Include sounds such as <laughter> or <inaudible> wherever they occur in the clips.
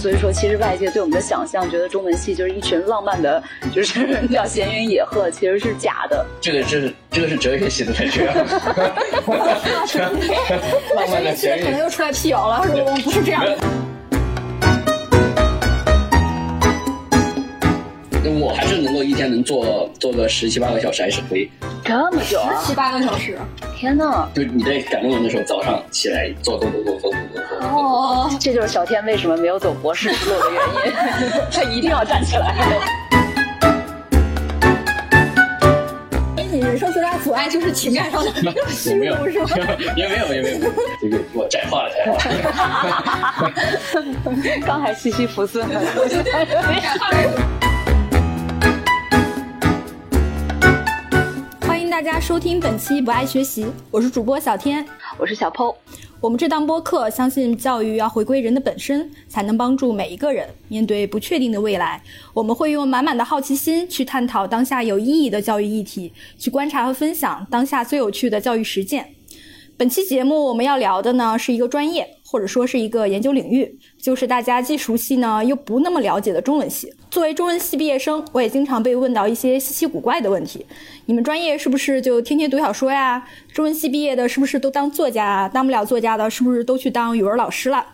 所以说其实外界对我们的想象，觉得中文系就是一群浪漫的，就是 <laughs> 叫闲云野鹤，其实是假的。这个是这个是哲学系的才这样，<laughs> 浪漫的闲云可能。又出来辟谣了，说我们不是这样的。我还是能够一天能做做个十七八个小时，还是可以。这么久、十七八个小时，天哪！就你在赶论文的时候，早上起来做做做做做做做。哦，这就是小天为什么没有走博士之路的原因，<laughs> 他一定要站起来。人生最大阻碍就是情感上的 <laughs> 虚荣，是吗？也没有，也没有，这个给我窄化了，窄化了。<laughs> 刚还西西弗斯，呢就窄。大家收听本期不爱学习，我是主播小天。我是小 PO。我们这档播客相信教育要回归人的本身，才能帮助每一个人面对不确定的未来。我们会用满满的好奇心去探讨当下有意义的教育议题，去观察和分享当下最有趣的教育实践。本期节目我们要聊的呢是一个专业，或者说是一个研究领域，就是大家既熟悉呢又不那么了解的中文系。作为中文系毕业生，我也经常被问到一些稀奇古怪的问题。你们专业是不是就天天读小说呀？中文系毕业的是不是都当作家啊？当不了作家的，是不是都去当语文老师了？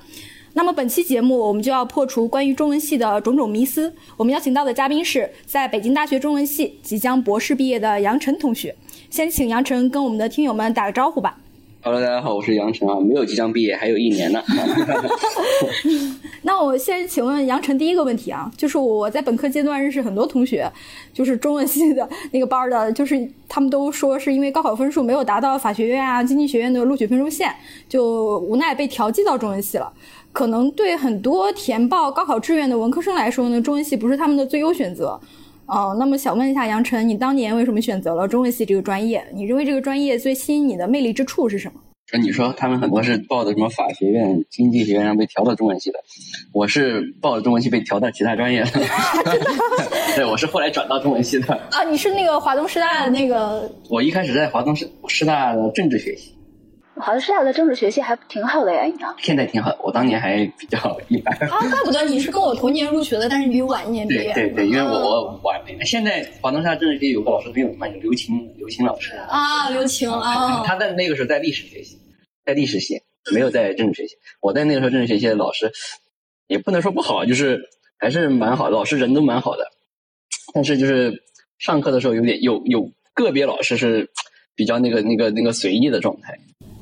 那么本期节目我们就要破除关于中文系的种种迷思。我们邀请到的嘉宾是在北京大学中文系即将博士毕业的杨晨同学。先请杨晨跟我们的听友们打个招呼吧。Hello，大家好，我是杨晨啊，没有即将毕业，还有一年呢。<laughs> 那我先请问杨晨第一个问题啊，就是我在本科阶段认识很多同学，就是中文系的那个班的，就是他们都说是因为高考分数没有达到法学院啊、经济学院的录取分数线，就无奈被调剂到中文系了。可能对很多填报高考志愿的文科生来说呢，中文系不是他们的最优选择。哦，那么想问一下杨晨，你当年为什么选择了中文系这个专业？你认为这个专业最吸引你的魅力之处是什么？说你说他们很多是报的什么法学院、经济学院，然后被调到中文系的，我是报了中文系被调到其他专业的。<laughs> 对，我是后来转到中文系的。啊，你是那个华东师大的那个我一开始在华东师师大的政治学系，好像师大的政治学系还挺好的呀。现在挺好，我当年还比较一般。<laughs> 啊，怪不得你是跟我同年入学的，但是你比我晚一年毕业。对对对，因为我我晚了一年。现在华东师大政治学系有个老师很有名嘛，就刘青，刘青老师。啊，刘琴啊，他在那个时候在历史学系，在历史系，没有在政治学系。我在那个时候政治学系的老师，也不能说不好，就是还是蛮好，老师人都蛮好的。但是就是上课的时候有点有有个别老师是比较那个那个那个随意的状态。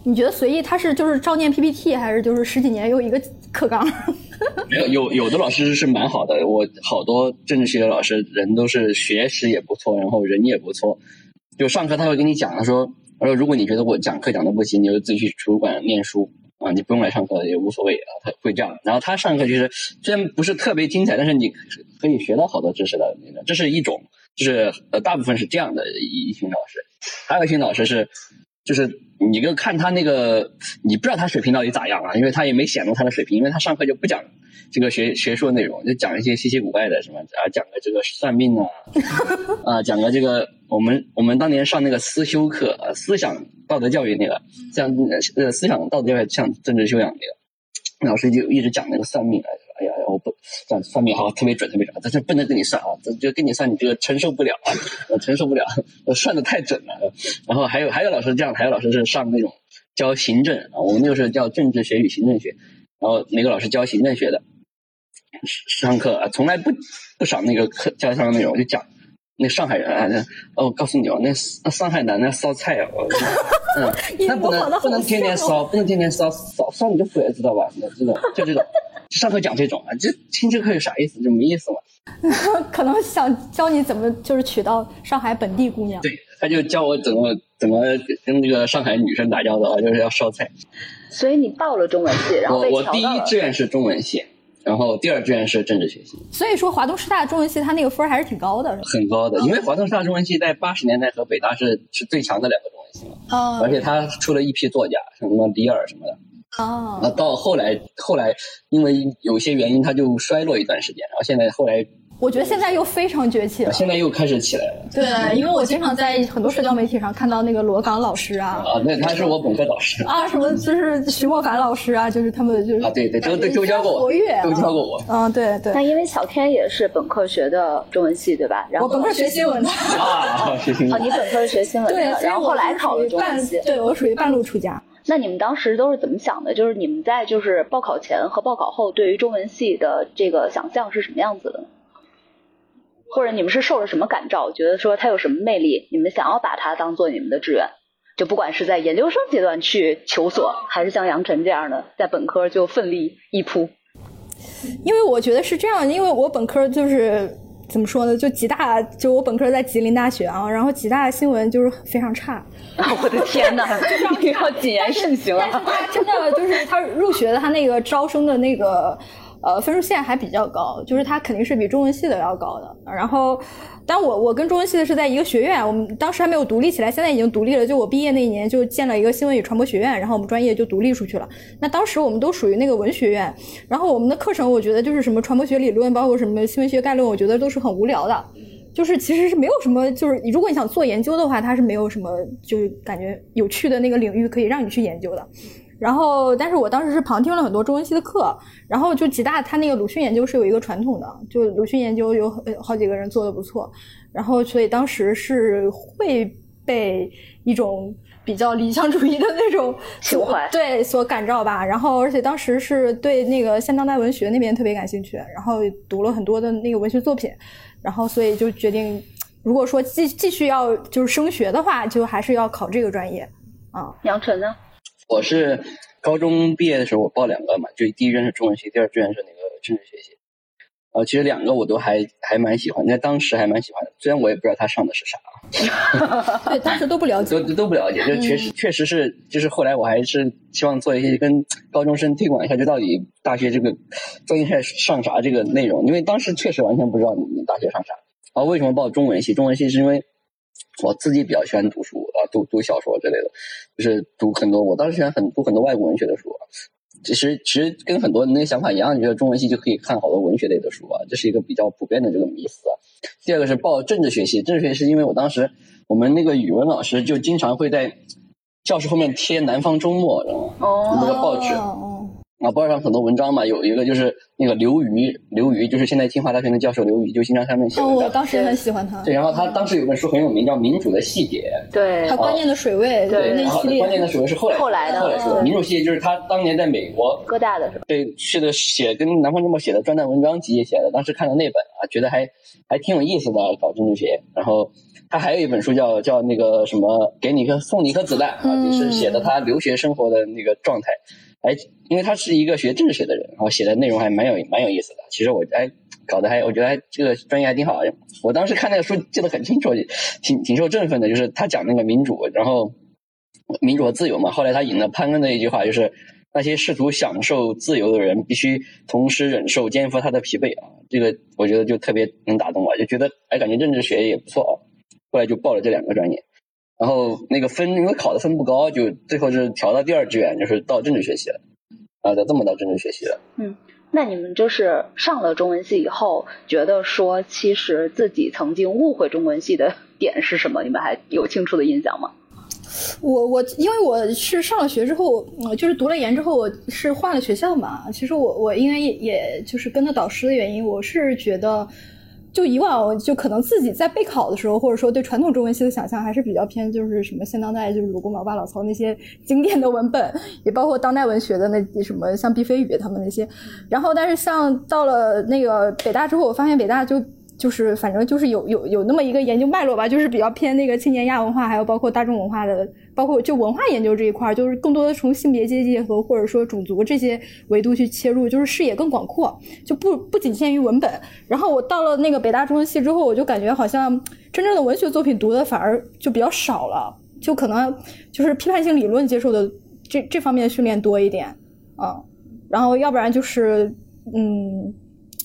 你觉得随意他是就是照念 PPT，还是就是十几年有一个课纲？<laughs> 没有有有的老师是蛮好的，我好多政治系的老师人都是学识也不错，然后人也不错。就上课他会跟你讲，他说他说如果你觉得我讲课讲的不行，你就自己去图书馆念书啊，你不用来上课也无所谓啊，他会这样。然后他上课其实虽然不是特别精彩，但是你可以学到好多知识的，这是一种，就是呃大部分是这样的一一群老师，还有一群老师是。就是你就看他那个，你不知道他水平到底咋样啊，因为他也没显露他的水平，因为他上课就不讲这个学学术内容，就讲一些稀奇古怪的什么啊，讲个这个算命啊，啊，讲个这个我们我们当年上那个思修课，啊，思想道德教育那个，像呃思想道德教育像政治修养那个，老师就一直讲那个算命啊，我不算算命好特别准特别准，但是不能跟你算啊，这就跟你算你这个承受不了啊，我承受不了，我算的太准了。然后还有还有老师这样，还有老师是上那种教行政啊，我们那个时候叫政治学与行政学，然后那个老师教行政学的，上课啊从来不不少那个课教上的内容，就讲那上海人啊，那哦，我告诉你哦，那那上海男那烧菜啊，我 <laughs> 嗯，那不能不能天天烧，不能天天烧烧烧你就毁了，知道吧？那这种就这种，上课讲这种啊，这听这课有啥意思？就没意思嘛。<laughs> 可能想教你怎么就是娶到上海本地姑娘。对，他就教我怎么怎么跟那个上海女生打交道，就是要烧菜。所以你报了中文系，然后被我我第一。志愿是中文系，然后第二志愿是政治学系，所以说华东师大中文系它那个分儿还是挺高的，是吧？很高的。因为华东师大中文系在八十年代和北大是是最强的两个中文系嘛，嗯而且他出了一批作家，像什么李尔什么的。啊那到后来后来因为有些原因，他就衰落一段时间，然后现在后来我觉得现在又非常崛起了。现在又开始起来了。对，因为我经常在很多社交媒体上看到那个罗岗老师啊，啊，那他是我本科导师。啊，什么就是徐莫凡老师啊，就是他们就是啊，对对，都都都教过我，活跃都教过我。嗯，对对那。因为小天也是本科学的中文系，对吧？然后我本科学新闻的，啊，学新哦，闻你本科是学新闻对的，，然后后来考了中半文系。对我属于半路出家。那你们当时都是怎么想的？就是你们在就是报考前和报考后对于中文系的这个想象是什么样子的？或者你们是受了什么感召，觉得说它有什么魅力，你们想要把它当做你们的志愿？就不管是在研究生阶段去求索，还是像杨晨这样的在本科就奋力一扑。因为我觉得是这样，因为我本科就是怎么说呢，就吉大，就我本科在吉林大学啊，然后吉大的新闻就是非常差，<laughs> 我的天哪，<laughs> 你要谨言慎行但是啊！他真的就是他入学的他那个招生的那个呃分数线还比较高，就是它肯定是比中文系的要高的。然后，但我我跟中文系的是在一个学院，我们当时还没有独立起来，现在已经独立了。就我毕业那一年就建了一个新闻与传播学院，然后我们专业就独立出去了。那当时我们都属于那个文学院，然后我们的课程我觉得就是什么传播学理论，包括什么新闻学概论，我觉得都是很无聊的。就是其实是没有什么，就是如果你想做研究的话，它是没有什么就是感觉有趣的那个领域可以让你去研究的。然后，但是我当时是旁听了很多中文系的课，然后就吉大他那个鲁迅研究是有一个传统的，就鲁迅研究有好几个人做的不错，然后所以当时是会被一种比较理想主义的那种情怀对所感召吧。然后，而且当时是对那个现当代文学那边特别感兴趣，然后读了很多的那个文学作品，然后所以就决定，如果说继继续要就是升学的话，就还是要考这个专业啊。杨晨呢？我是高中毕业的时候，我报两个嘛，就第一志愿是中文系，第二志愿是那个政治学系。呃，其实两个我都还还蛮喜欢，在当时还蛮喜欢的，虽然我也不知道他上的是啥，<laughs> 对，当时都不了解都。都都不了解，就确实、确实是，就是后来我还是希望做一些跟高中生推广一下，就到底大学这个专业上啥这个内容，因为当时确实完全不知道你大学上啥。然后为什么报中文系？中文系是因为我自己比较喜欢读书啊，读读小说之类的，就是读很多，我当时喜欢很读很多外国文学的书啊。其实其实跟很多人那个想法一样，你觉得中文系就可以看好多文学类的书啊，这是一个比较普遍的这个迷思啊。第二个是报政治学系，政治学系是因为我当时我们那个语文老师就经常会在教室后面贴《南方周末》，然后哦那个报纸哦啊，报纸上很多文章嘛，有一个就是那个刘瑜，刘瑜就是现在清华大学的教授刘瑜，就经常上面写哦，我。当时也很喜欢他。对，然后他当时有本书很有名，叫《民主的细节》。对他关键的水位，对然后那系列关键的水位是后来后来的后来说的。嗯民主细节就是他当年在美国哥大的是吧？对，是的，写跟《南方周末》写的专栏文章集写的，当时看了那本啊，觉得还还挺有意思的，搞政治学。然后他还有一本书叫叫那个什么，给你一颗送你一颗子弹啊，嗯也是写的他留学生活的那个状态。哎，因为他是一个学政治学的人，然后写的内容还蛮有蛮有意思的。其实我哎搞得还我觉得还这个专业还挺好。我当时看那个书记得很清楚，挺挺受振奋的，就是他讲那个民主，然后民主和自由嘛。后来他引了潘恩的一句话，就是那些试图享受自由的人，必须同时忍受肩负他的疲惫啊。这个我觉得就特别能打动我，就觉得哎，感觉政治学也不错啊。后来就报了这两个专业，然后那个分因为考的分不高，就最后是调到第二志愿，就是到政治学系了啊，就这么到政治学系了。嗯那你们就是上了中文系以后，觉得说其实自己曾经误会中文系的点是什么？你们还有清楚的印象吗？我我因为我是上了学之后，我，就是读了研之后，我是换了学校嘛。其实我我因为也也就是跟着导师的原因，我是觉得，就以往就可能自己在备考的时候，或者说对传统中文系的想象还是比较偏，就是什么现当代，就是鲁公毛八老曹那些经典的文本，也包括当代文学的那什么像毕飞宇他们那些。然后，但是像到了那个北大之后，我发现北大就。就是反正就是有有有那么一个研究脉络吧，就是比较偏那个青年亚文化，还有包括大众文化的，包括就文化研究这一块儿，就是更多的从性别、阶级和或者说种族这些维度去切入，就是视野更广阔，就不不仅限于文本。然后我到了那个北大中文系之后，我就感觉好像真正的文学作品读的反而就比较少了，就可能就是批判性理论接受的这这方面的训练多一点，嗯，然后要不然就是嗯。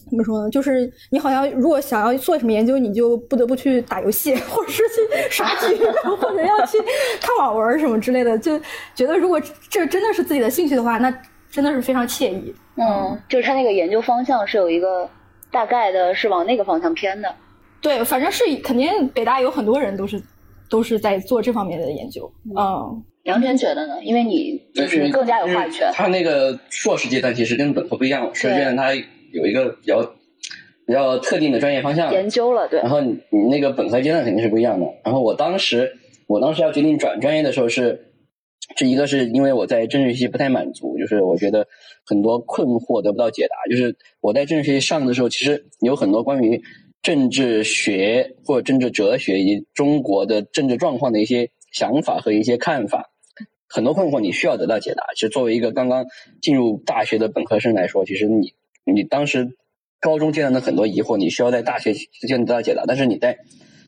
怎么说呢？就是你好像如果想要做什么研究，你就不得不去打游戏，<laughs> 或者是去刷 <laughs> 剧，或者要去看网文什么之类的。就觉得如果这真的是自己的兴趣的话，那真的是非常惬意。嗯，就是他那个研究方向是有一个大概的是往那个方向偏的。对，反正是肯定北大有很多人都是都是在做这方面的研究。嗯，杨晨觉得呢？因为你就是更加有话语权。他那个硕士阶段其实跟本科不一样，硕士阶段他有一个比较比较特定的专业方向研究了，对。然后你你那个本科阶段肯定是不一样的。然后我当时我当时要决定转专业的时候是。这一个是因为我在政治学系不太满足，就是我觉得很多困惑得不到解答。就是我在政治学系上的时候，其实有很多关于政治学或者政治哲学以及中国的政治状况的一些想法和一些看法，很多困惑你需要得到解答。其实作为一个刚刚进入大学的本科生来说，其实你你当时高中阶段的很多疑惑，你需要在大学之间得到解答。但是你在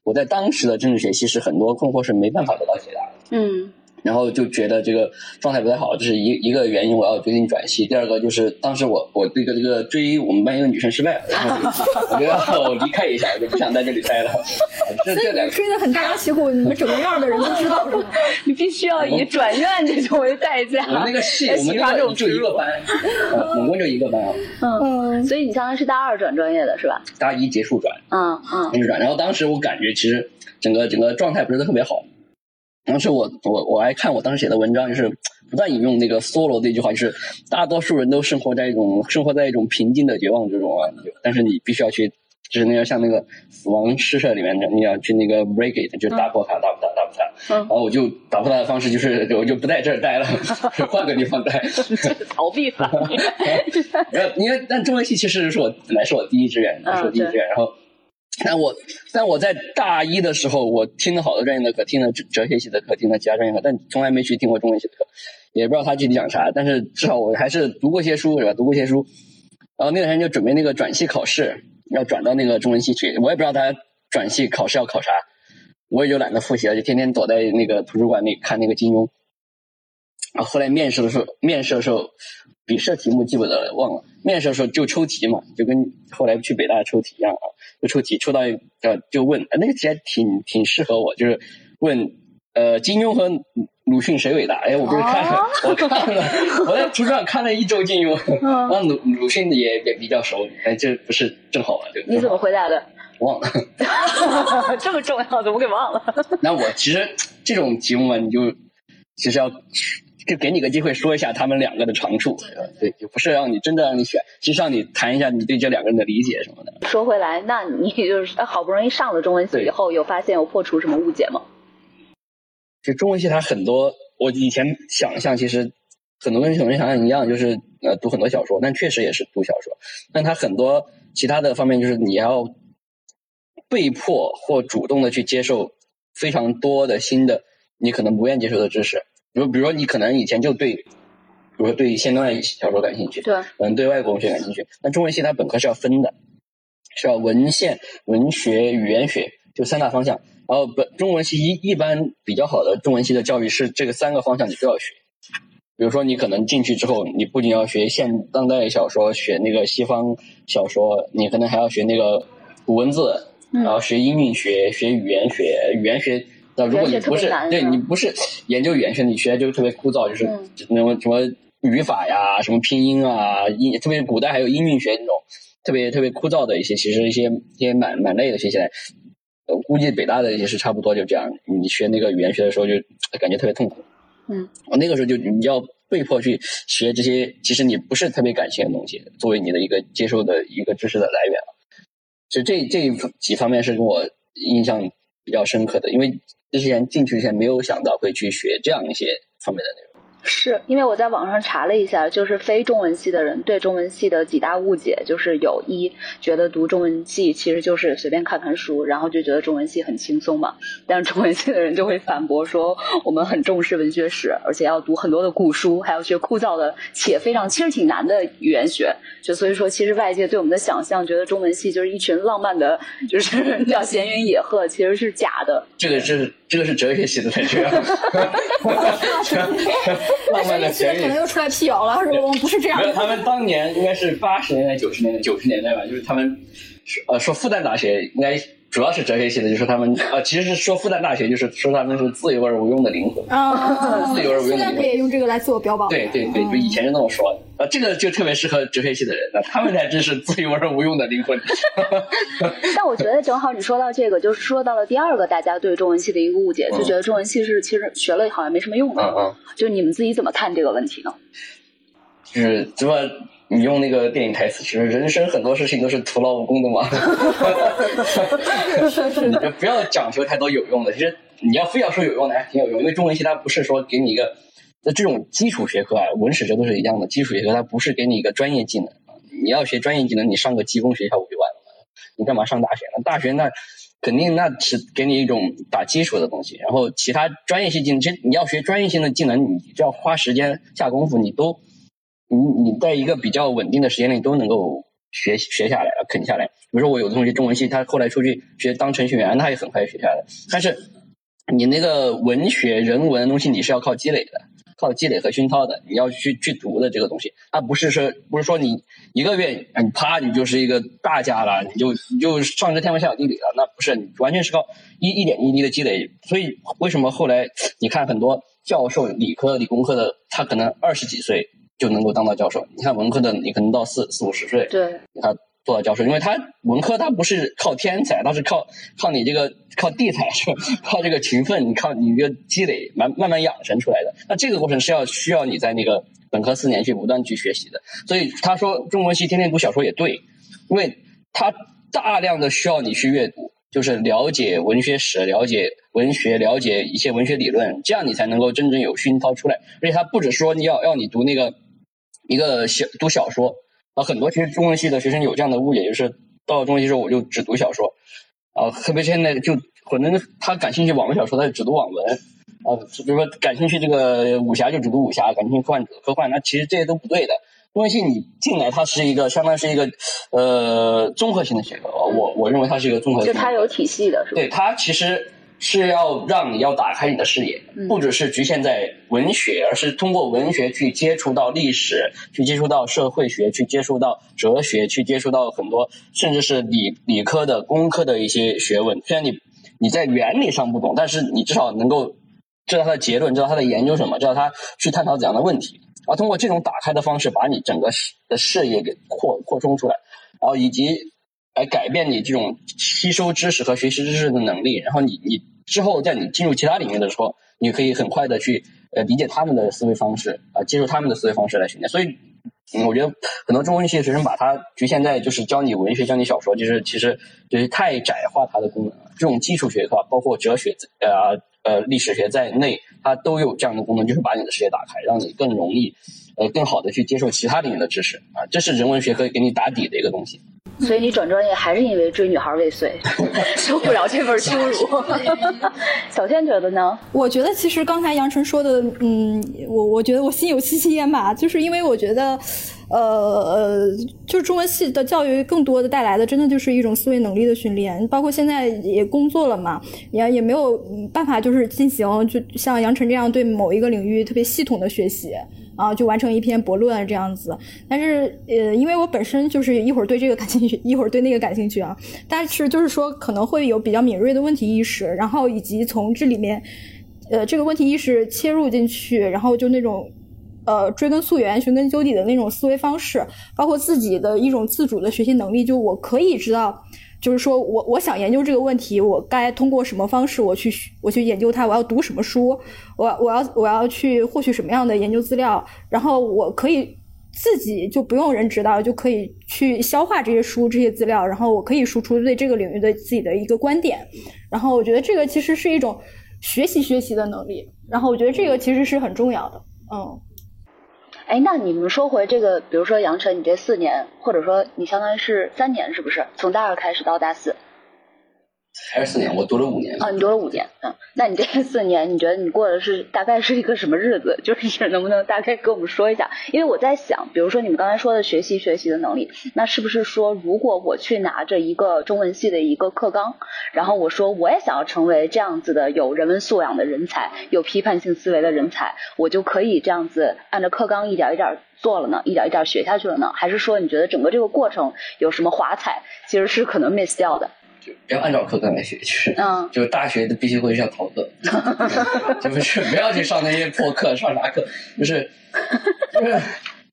我在当时的政治学其实很多困惑是没办法得到解答的。嗯。然后就觉得这个状态不太好，就是一一个原因，我要决定转系。第二个就是当时我我这个这个追我们班一个女生失败了，我觉得我离开一下，我就不想在这里待了。所以你追的很大张旗鼓，你们整个院的人都知道？<laughs> 你必须要以转院这种为代价。我们那个系，我们那个就一个班，<laughs> 总共就一个班啊。嗯，所以你相当于是大二转专业的是吧？大一结束转，嗯嗯，结束转。然后当时我感觉其实整个整个状态不是特别好。当时我我我还看我当时写的文章，就是不断引用那个梭罗的一句话，就是大多数人都生活在一种生活在一种平静的绝望之中啊，但是你必须要去，就是那个像那个死亡诗社里面的，你要去那个 break it，就打破它，打破它打破它。然后我就打破它的方式就是，我就不在这儿待了，<laughs> 换个地方待。<laughs> 逃避法。<laughs> 然后因为但中文系其实是我本来是我第一志愿，是我第一志愿，然后。<laughs> 但我但我在大一的时候，我听了好多专业的课，听了哲哲学系的课，听了其他专业课，但从来没去听过中文系的课，也不知道他具体讲啥。但是至少我还是读过些书，是吧？读过些书。然后那段时间就准备那个转系考试，要转到那个中文系去。我也不知道他转系考试要考啥，我也就懒得复习了，就天天躲在那个图书馆里看那个金庸。啊，后来面试的时候，面试的时候。笔试题目记不得了，忘了。面试的时候就抽题嘛，就跟后来去北大抽题一样啊，就抽题，抽到呃就问，那个题还挺挺适合我，就是问呃金庸和鲁迅谁伟大？哎，我不是看了，我看了，我在图书馆看了一周金庸，那鲁鲁迅也也比较熟，哎，这不是正好吗？就你怎么回答的？忘了，<laughs> 这么重要，怎么给忘了？那我其实这种题目嘛，你就其实要。就给你个机会说一下他们两个的长处，对，就不是让你真的让你选，其实让你谈一下你对这两个人的理解什么的。说回来，那你就是好不容易上了中文系以后，有发现有破除什么误解吗？就中文系它很多，我以前想象其实很多跟很多人想象一样，就是呃读很多小说，但确实也是读小说，但它很多其他的方面就是你要被迫或主动的去接受非常多的新的你可能不愿接受的知识。比如，比如说，你可能以前就对，比如说对现代小说感兴趣，对，嗯，对外国文学感兴趣。那中文系它本科是要分的，是要文献、文学、语言学，就三大方向。然后本中文系一一般比较好的中文系的教育是这个三个方向你都要学。比如说，你可能进去之后，你不仅要学现当代小说，学那个西方小说，你可能还要学那个古文字，然后学音韵学，学语言学，语言学。那如果你不是对你不是研究语言学，你学就特别枯燥，就是那种什么语法呀、什么拼音啊，音特别古代还有音韵学那种特别特别枯燥的一些，其实一些一些蛮蛮累的学起来。估计北大的也是差不多就这样。你学那个语言学的时候就感觉特别痛苦。嗯，我那个时候就你要被迫去学这些，其实你不是特别感兴趣的东西，作为你的一个接受的一个知识的来源所以这这几方面是跟我印象比较深刻的，因为。之前进去之前没有想到会去学这样一些方面的内容。是因为我在网上查了一下，就是非中文系的人对中文系的几大误解，就是有一觉得读中文系其实就是随便看看书，然后就觉得中文系很轻松嘛。但是中文系的人就会反驳说，我们很重视文学史，而且要读很多的古书，还要学枯燥的且非常其实挺难的语言学。就所以说，其实外界对我们的想象，觉得中文系就是一群浪漫的，就是 <laughs> 叫闲云野鹤，其实是假的。这个是这个是哲学系的才这样。<laughs> <laughs> 浪漫的可能又出来辟谣了，说我们？不是这样。他们当年应该是八十年代、九十年代、九十年代吧，就是他们说呃说复旦大学应该主要是哲学系的，就是他们 <laughs> 呃其实是说复旦大学就是 <laughs> 说他们是自由而无用的灵魂啊，<laughs> 自由而无用的灵魂。现在不也用这个来自我标榜？对对对，就以前是那么说的。啊，这个就特别适合哲学系的人，那他们才真是自由而无用的灵魂。但我觉得正好你说到这个，就是说到了第二个大家对中文系的一个误解，就觉得中文系是其实学了好像没什么用的。嗯嗯，就你们自己怎么看这个问题呢？就是怎么。你用那个电影台词，其实人生很多事情都是徒劳无功的嘛。<laughs> 你就不要讲究太多有用的，其实你要非要说有用的，还挺有用。因为中文系它不是说给你一个，那这种基础学科啊，文史哲都是一样的。基础学科它不是给你一个专业技能，你要学专业技能，你上个技工学校不就完了吗？你干嘛上大学呢？大学那肯定那是给你一种打基础的东西，然后其他专业性技能，其实你要学专业性的技能，你就要花时间下功夫，你都。你你在一个比较稳定的时间内都能够学学下来，啃下来。比如说我有的同学中文系，他后来出去学当程序员，他也很快学下来。但是你那个文学人文的东西，你是要靠积累的，靠积累和熏陶的。你要去去读的这个东西，它不是说不是说你一个月你啪你就是一个大家了，你就你就上知天文下有地理了，那不是，你完全是靠一一点一滴的积累。所以为什么后来你看很多教授，理科理工科的，他可能二十几岁。就能够当到教授。你看文科的，你可能到四四五十岁，对，他做到教授，因为他文科他不是靠天才，他是靠靠你这个靠地才，是 <laughs> 靠这个勤奋，你靠你这个积累，慢慢慢养成出来的。那这个过程是要需要你在那个本科四年去不断去学习的。所以他说中文系天天读小说也对，因为他大量的需要你去阅读，就是了解文学史，了解文学，了解一些文学理论，这样你才能够真正有熏陶出来。而且他不只说你要要你读那个。一个小读小说啊，很多其实中文系的学生有这样的误解，就是到了中文系之后我就只读小说啊，特别现在就可能他感兴趣网络小说，他就只读网文啊，比如说感兴趣这个武侠就只读武侠，感兴趣科幻科幻，那其实这些都不对的。中文系你进来，它是一个相当于是一个呃综合性的学科，我我认为它是一个综合，就它有体系的，是吧？对，它其实。是要让你要打开你的视野，不只是局限在文学，而是通过文学去接触到历史，去接触到社会学，去接触到哲学，去接触到很多甚至是理理科的、工科的一些学问。虽然你你在原理上不懂，但是你至少能够知道它的结论，知道它在研究什么，知道它去探讨怎样的问题。而通过这种打开的方式，把你整个的视野给扩扩充出来，然后以及来改变你这种吸收知识和学习知识的能力，然后你你。之后，在你进入其他领域的时候，你可以很快的去呃理解他们的思维方式啊，接受他们的思维方式来训练。所以，我觉得很多中文系的学生把它局限在就是教你文学、教你小说，就是其实就是太窄化它的功能了。这种基础学科，包括哲学呃呃历史学在内，它都有这样的功能，就是把你的视野打开，让你更容易呃更好的去接受其他领域的知识啊。这是人文学科给你打底的一个东西。所以你转专业还是因为追女孩未遂，<laughs> 受不了这份羞辱。<laughs> 小倩觉得呢？我觉得其实刚才杨晨说的，嗯，我我觉得我心有戚戚焉吧，就是因为我觉得，呃呃，就是中文系的教育更多的带来的，真的就是一种思维能力的训练。包括现在也工作了嘛，也也没有办法就是进行，就像杨晨这样对某一个领域特别系统的学习。啊，就完成一篇博论这样子，但是呃，因为我本身就是一会儿对这个感兴趣，一会儿对那个感兴趣啊，但是就是说可能会有比较敏锐的问题意识，然后以及从这里面，呃，这个问题意识切入进去，然后就那种呃追根溯源、寻根究底的那种思维方式，包括自己的一种自主的学习能力，就我可以知道。就是说我我想研究这个问题，我该通过什么方式我去我去研究它？我要读什么书？我我要我要去获取什么样的研究资料？然后我可以自己就不用人指导，就可以去消化这些书这些资料，然后我可以输出对这个领域的自己的一个观点。然后我觉得这个其实是一种学习学习的能力。然后我觉得这个其实是很重要的。嗯。哎，那你们说回这个，比如说杨晨，你这四年，或者说你相当于是三年，是不是？从大二开始到大四。还是四年，我读了五年。啊，你读了五年，嗯，那你这四年，你觉得你过的是大概是一个什么日子？就是能不能大概跟我们说一下？因为我在想，比如说你们刚才说的学习学习的能力，那是不是说，如果我去拿着一个中文系的一个课纲，然后我说我也想要成为这样子的有人文素养的人才，有批判性思维的人才，我就可以这样子按照课纲一点一点做了呢？一点一点学下去了呢？还是说你觉得整个这个过程有什么华彩，其实是可能 miss 掉的？就不要按照课纲来学，就是，就是大学的必修课就要逃课，<laughs> 就不是 <laughs> 不要去上那些破课，上啥课？就是，就是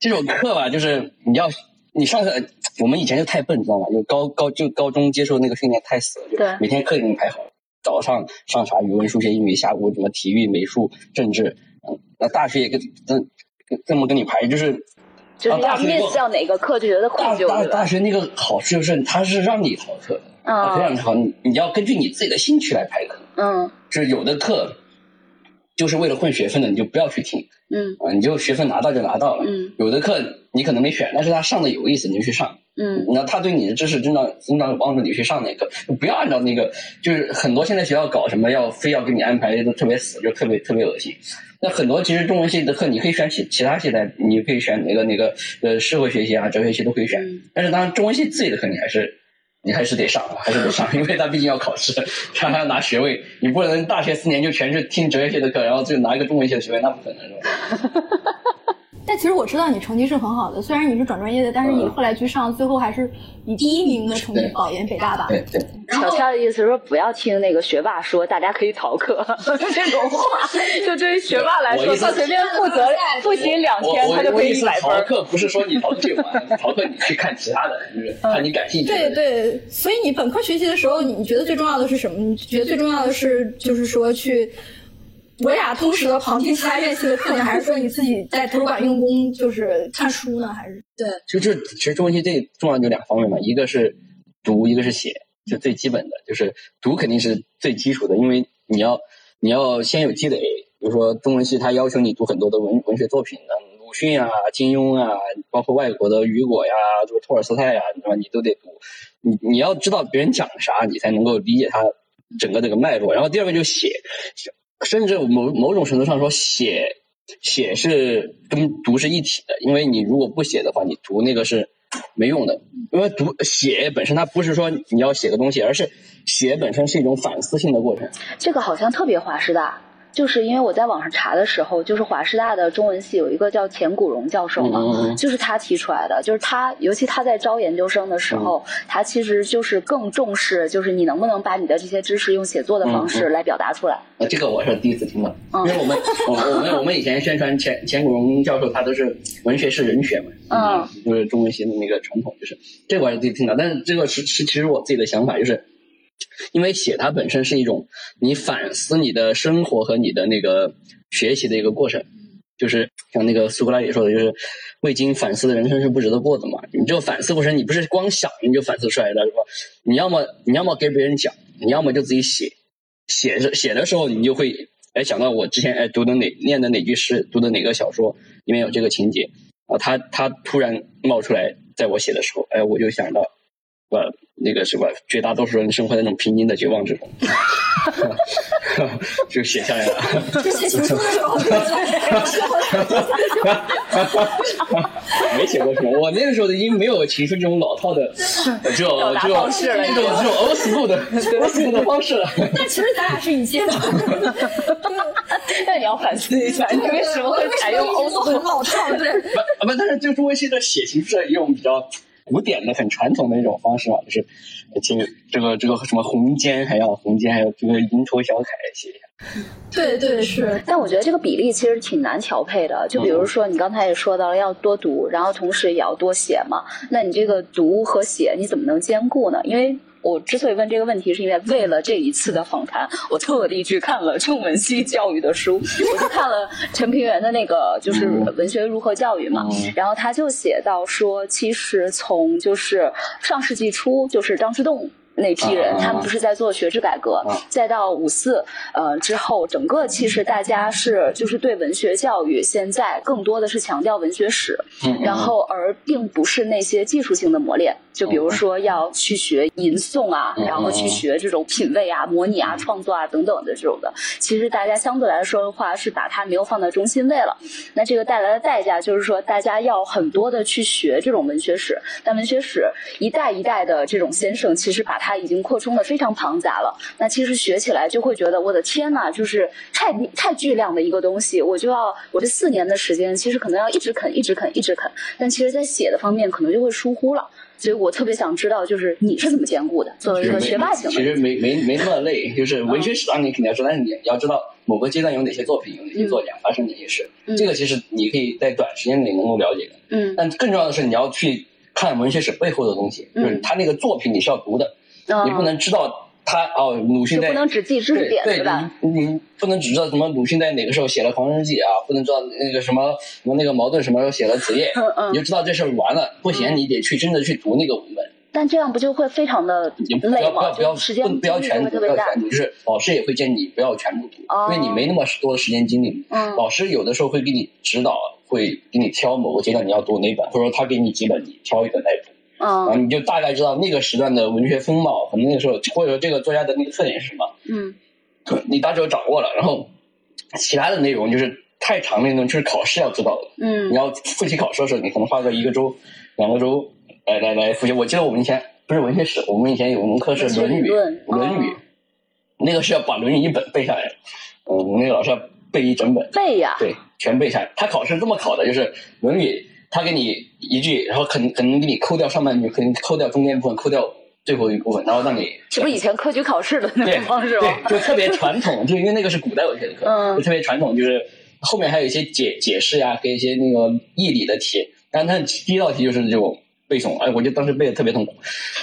这种课吧，就是你要你上课，我们以前就太笨，你知道吗？就高高就高中接受那个训练太死了，就对每天课给你排好，早上上啥语文、数学、英语，下午什么体育、美术、政治，嗯，那大学也跟这这么跟你排，就是就是要啊大学 miss 掉哪个课就觉得愧大疚，对吧？大大学那个好处就是它是让你逃课，啊，非嗯常好，你你要根据你自己的兴趣来排课，嗯。就是有的课就是为了混学分的，你就不要去听。嗯。啊，你就学分拿到就拿到了。嗯。有的课你可能没选，但是他上的有意思，你就去上。嗯。那他对你的知识增长增长有帮助，你去上那课，不要按照那个，就是很多现在学校搞什么要非要给你安排的特别死，就特别特别恶心。那很多其实中文系的课你可以选其其他系的，你可以选那个那个呃社会学系啊、哲学系都可以选。嗯但是当然中文系自己的课你还是你还是得上，还是得上，因为他毕竟要考试，他还要拿学位，你不能大学四年就全是听哲学系的课，然后就拿一个中文系的学位，那不可能是吧？<laughs> 但其实我知道你成绩是很好的，虽然你是转专业的，但是你后来去上，最后还是以第一名的成绩对保研北大吧？对对。小天的意思是说，不要听那个学霸说大家可以逃课 <laughs> 这种话。就对于学霸来说，他随便负责复习两天，他就可以一百分。逃课不是说你逃去玩，<laughs> 逃课你去看其他的，就是看你感兴趣的。对对，所以你本科学习的时候，你你觉得最重要的是什么？你觉得最重要的是就是说去维亚通识的旁听其他院系的课，还是说你自己在图书馆用功，就是看书呢？还是对就就其实中文系最重要的就两方面嘛，一个是读，一个是写，就最基本的，就是读肯定是最基础的，因为你要你要先有积累。比如说中文系，它要求你读很多的文文学作品的，鲁迅啊、金庸啊，包括外国的雨果呀、这个托尔斯泰呀，对吧？你都得读。你你要知道别人讲啥，你才能够理解他整个这个脉络。然后第二个就写，甚至某某种程度上说写写是跟读是一体的，因为你如果不写的话，你读那个是没用的。因为读写本身它不是说你要写个东西，而是写本身是一种反思性的过程。这个好像特别划时代。就是因为我在网上查的时候，就是华师大的中文系有一个叫钱谷荣教授嘛，就是他提出来的，就是他，尤其他在招研究生的时候，嗯。他其实就是更重视，就是你能不能把你的这些知识用写作的方式来表达出来。呃，这个我是第一次听到，嗯。因为我们我们我们我们以前宣传钱钱谷荣教授，他都是文学是人学嘛，嗯，就是中文系的那个传统，就是这个我是第一次听到，但是这个是是其实我自己的想法，就是因为写它本身是一种你反思你的生活和你的那个学习的一个过程，就是像那个苏格拉底说的，就是未经反思的人生是不值得过的嘛。你这个反思过程，你不是光想你就反思出来的，是吧？你要么你要么给别人讲，你要么就自己写。写着写的时候，你就会哎想到我之前哎读的哪念的哪句诗，读的哪个小说里面有这个情节，啊，他他突然冒出来，在我写的时候，哎，我就想到，呃，那个什么，绝大多数人生活在那种平静的绝望之中，<laughs> 就写下来了。就写情书的时候，没写过什么，我那个时候已经没有情书这种老套的这种表达这种这种这种 old school 的 old school 的方式了。但其实咱俩是一届的，那你要反思一下，你为什么会采用欧很老套，对。不啊不，但是就中文系的写情书是一种比较古典的、很传统的一种方式嘛，就是请这个这个什么红笺还要红笺，还有这个蝇头小楷写一下。对对是，但我觉得这个比例其实挺难调配的。就比如说你刚才也说到了要多读，然后同时也要多写嘛。那你这个读和写你怎么能兼顾呢？因为我之所以问这个问题，是因为为了这一次的访谈，我特地去看了郑文熙教育的书，我就看了陈平原的那个就是文学如何教育嘛。嗯然后他就写到说，其实从就是上世纪初，就是张之洞。那批人，啊他们不是在做学制改革，啊。再到五四，呃之后，整个其实大家是就是对文学教育现在更多的是强调文学史，嗯然后而并不是那些技术性的磨练，就比如说要去学吟诵啊，嗯然后去学这种品味啊、模拟啊、创作啊等等的这种的。其实大家相对来说的话，是把它没有放在中心位了。那这个带来的代价就是说，大家要很多的去学这种文学史，但文学史一代一代的这种先生，其实把它已经扩充的非常庞杂了。那其实学起来就会觉得，我的天呐，就是太太巨量的一个东西，我就要我这四年的时间，其实可能要一直啃，一直啃，一直啃。但其实，在写的方面，可能就会疏忽了。所以我特别想知道，就是你是怎么兼顾的？作为一个学霸型的，其实没没没那么累，就是文学史上你肯定要知道，但是你要知道某个阶段有哪些作品，有哪些作家发生哪些事，嗯这个其实你可以在短时间内能够了解的。嗯但更重要的是，你要去看文学史背后的东西，嗯就是他那个作品你是要读的，嗯你不能知道他哦，鲁迅在就不能只记知识点，对吧？你你不能只知道什么鲁迅在哪个时候写了《狂人日记》啊，不能知道那个什么什么那个矛盾什么时候写了《子夜》，嗯嗯你就知道这事儿完了。不行，你得去真的去读那个文本。但这样不就会非常的累吗？要不要不要时间不不要全读，不要。全读，就是老师也会建议你不要全部读，哦因为你没那么多的时间精力。嗯老师有的时候会给你指导，会给你挑某个阶段你要读哪本，或者说他给你几本，你挑一本来读。然后嗯你就大概知道那个时段的文学风貌，可能那个时候或者说这个作家的那个特点是什么，嗯你大致掌握了。然后其他的内容就是太长的那种，就是考试要知道的。嗯你要复习考试的时候，你可能花个一个周、两个周来来来复习。我记得我们以前不是文学史，我们以前有门课是《论语》，论《语哦》那个是要把《论语》一本背下来。嗯，我们那个老师要背一整本，背呀，对，全背下来。他考试这么考的，就是《论语》，他给你一句，然后可能可能给你抠掉上半句，可能抠掉中间部分，抠掉最后一部分，然后让你是不是以前科举考试的那种方式吗？对，就特别传统，就因为那个是古代文学的课，嗯就特别传统，就是后面还有一些解解释呀、跟一些那个义理的题，但是它第一道题就是这种背诵，哎，我就当时背的特别痛苦。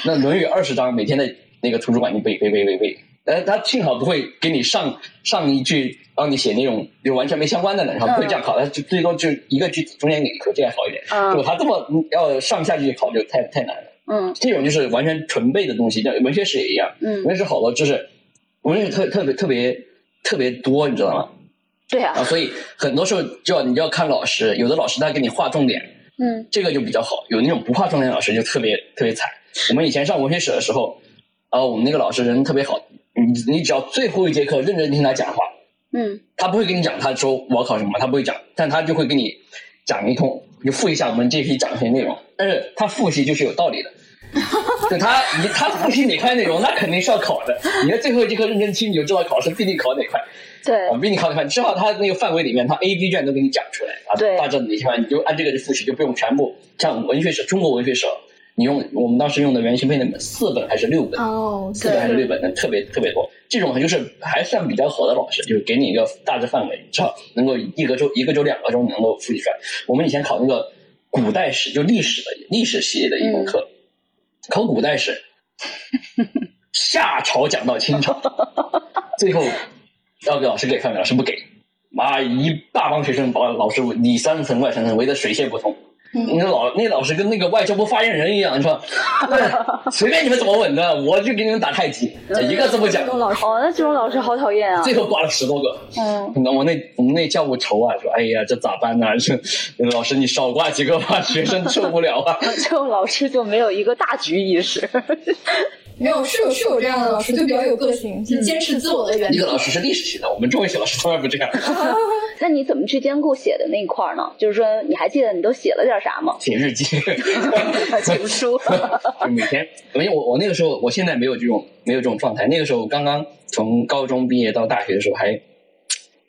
那《论语》二十章，每天在那个图书馆就背背背背背，但是他幸好不会给你上上一句让你写那种就完全没相关的呢，然后不会这样考，他就最多就一个句子中间给你扣，这样好一点。如果嗯他这么要上下句考，就太太难了。嗯这种就是完全纯背的东西，像文学史也一样。嗯，文学史好多就是，文学史特特别特别特别多，你知道吗？对啊，啊，所以很多时候就要你就要看老师，有的老师他给你划重点，嗯这个就比较好；有那种不划重点老师就特别特别惨。我们以前上文学史的时候，啊，我们那个老师人特别好，你你只要最后一节课认真听他讲话，嗯他不会跟你讲他说我要考什么，他不会讲，但他就会跟你讲一通，你复一下我们这期讲的一些内容。但是他复习就是有道理的，就他你他复习哪块内容，那肯定是要考的。你在最后一节课认真听，你就知道考试必定考哪块对啊，必定考哪块。至少他那个范围里面，他 A、B 卷都给你讲出来啊，对大致哪些块，你就按这个去复习，就不用全部像文学史、中国文学史。你用我们当时用的袁行霈那本四本还是六本？哦，四本还是六本的，特别特别多。这种就是还算比较好的老师，就是给你一个大致范围，至少能够一个周、一个周、两个周能够复习出来。我们以前考那个古代史，就历史的历史系列的一门课，考古代史，<laughs> 夏朝讲到清朝，最后要给老师给范围，老师不给，妈一大帮学生把老师里三层外三层围得水泄不通。那老那老师跟那个外交部发言人一样，是吧？<laughs> 随便你们怎么稳的，我就给你们打太极，一个字不讲这。种老师哦，那这种老师好讨厌啊。最后挂了十多个，嗯那我那我们那教务愁啊，说哎呀，这咋办呢？<laughs> 说老师你少挂几个吧，学生受不了啊。<laughs> 这种老师就没有一个大局意识。没有是有是有这样的老师，就比较有个性，是坚持自我的原则。一个老师是历史系的，我们中文系老师从来不这样。<laughs> 那你怎么去兼顾写的那一块儿呢？就是说，你还记得你都写了点啥吗？写日记，<laughs> 情书。<laughs> 就每天，因为我我那个时候，我现在没有这种没有这种状态。那个时候刚刚从高中毕业到大学的时候，还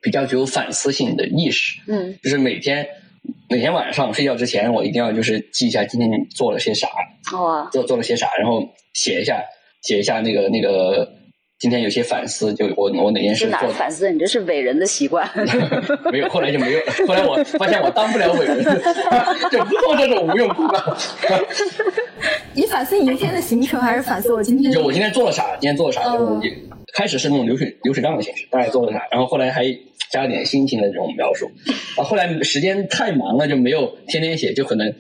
比较具有反思性的意识，嗯就是每天每天晚上睡觉之前，我一定要就是记一下今天做了些啥，哇，做做了些啥，然后写一下写一下那个那个今天有些反思，就我我哪件是哪事做反思？你这是伟人的习惯。<laughs> 没有，后来就没有了。后来我发现我当不了伟人，<laughs> 就不做这种无用功了。你反思你一天的行程，还是反思我今天的 <laughs> 就我今天做了啥，今天做了啥，嗯就是开始是那种流水流水账的形式，大概做了啥，然后后来还加了点心情的这种描述。啊，后来时间太忙了，就没有天天写，就可能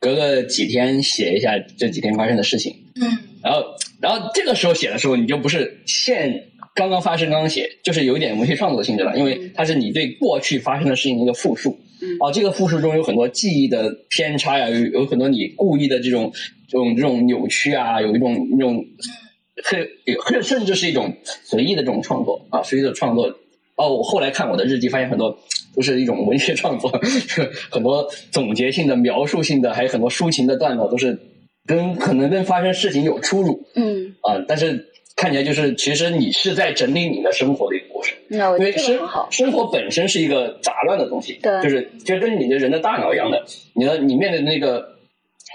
隔个几天写一下这几天发生的事情。嗯，然后，然后这个时候写的时候，你就不是现刚刚发生刚刚写，就是有一点文学创作性质了，因为它是你对过去发生的事情的一个复述。哦啊，这个复述中有很多记忆的偏差呀，有有很多你故意的这种这种这种扭曲啊，有一种那种很很甚至是一种随意的这种创作啊，随意的创作。哦，我后来看我的日记，发现很多都是一种文学创作，<laughs> 很多总结性的、描述性的，还有很多抒情的段落，都是跟可能跟发生事情有出入嗯，啊。但是看起来就是，其实你是在整理你的生活的一个过程。那我觉得这因为生个很好。生活本身是一个杂乱的东西，对就是就跟你的人的大脑一样的，你的你面对的那个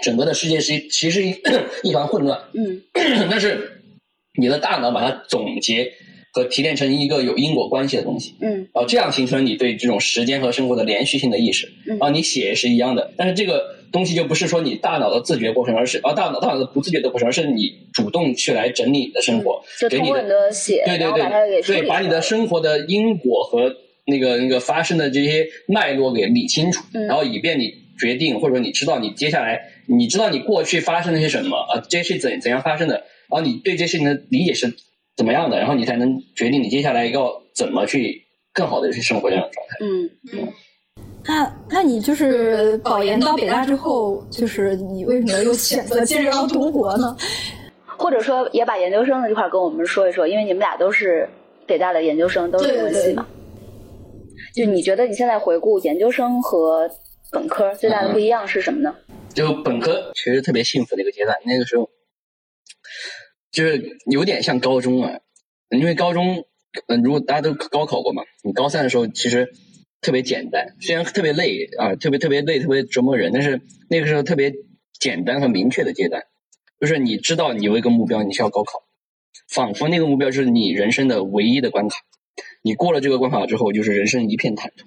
整个的世界是其实一 <coughs> 一团混乱，嗯 <coughs> 但是你的大脑把它总结和提炼成一个有因果关系的东西，嗯然后这样形成你对这种时间和生活的连续性的意识。嗯然后你写也是一样的，但是这个东西就不是说你大脑的自觉过程，而是啊大脑大脑的不自觉的过程，而是你主动去来整理你的生活，就通过给你的写，对对对对，把你的生活的因果和那个那个发生的这些脉络给理清楚，嗯然后以便你决定，或者说你知道你接下来，你知道你过去发生了些什么啊，这些是怎怎样发生的，然后你对这些事情的理解是怎么样的，然后你才能决定你接下来要怎么去更好的去生活这样的状态。嗯嗯那那你就是保研到北大之后，就是你为什么又选择接着要读博呢？<laughs> 或者说也把研究生的这块儿跟我们说一说，因为你们俩都是北大的研究生，都是对对中文系嘛。就你觉得你现在回顾研究生和本科最大的不一样是什么呢？就本科其实特别幸福的一个阶段，那个时候就是有点像高中啊，因为高中，嗯、如果大家都高考过嘛，你高三的时候其实特别简单，虽然特别累啊，特别特别累，特别折磨人，但是那个时候特别简单和明确的阶段，就是你知道你有一个目标，你是要高考，仿佛那个目标是你人生的唯一的关卡，你过了这个关卡之后，就是人生一片坦途。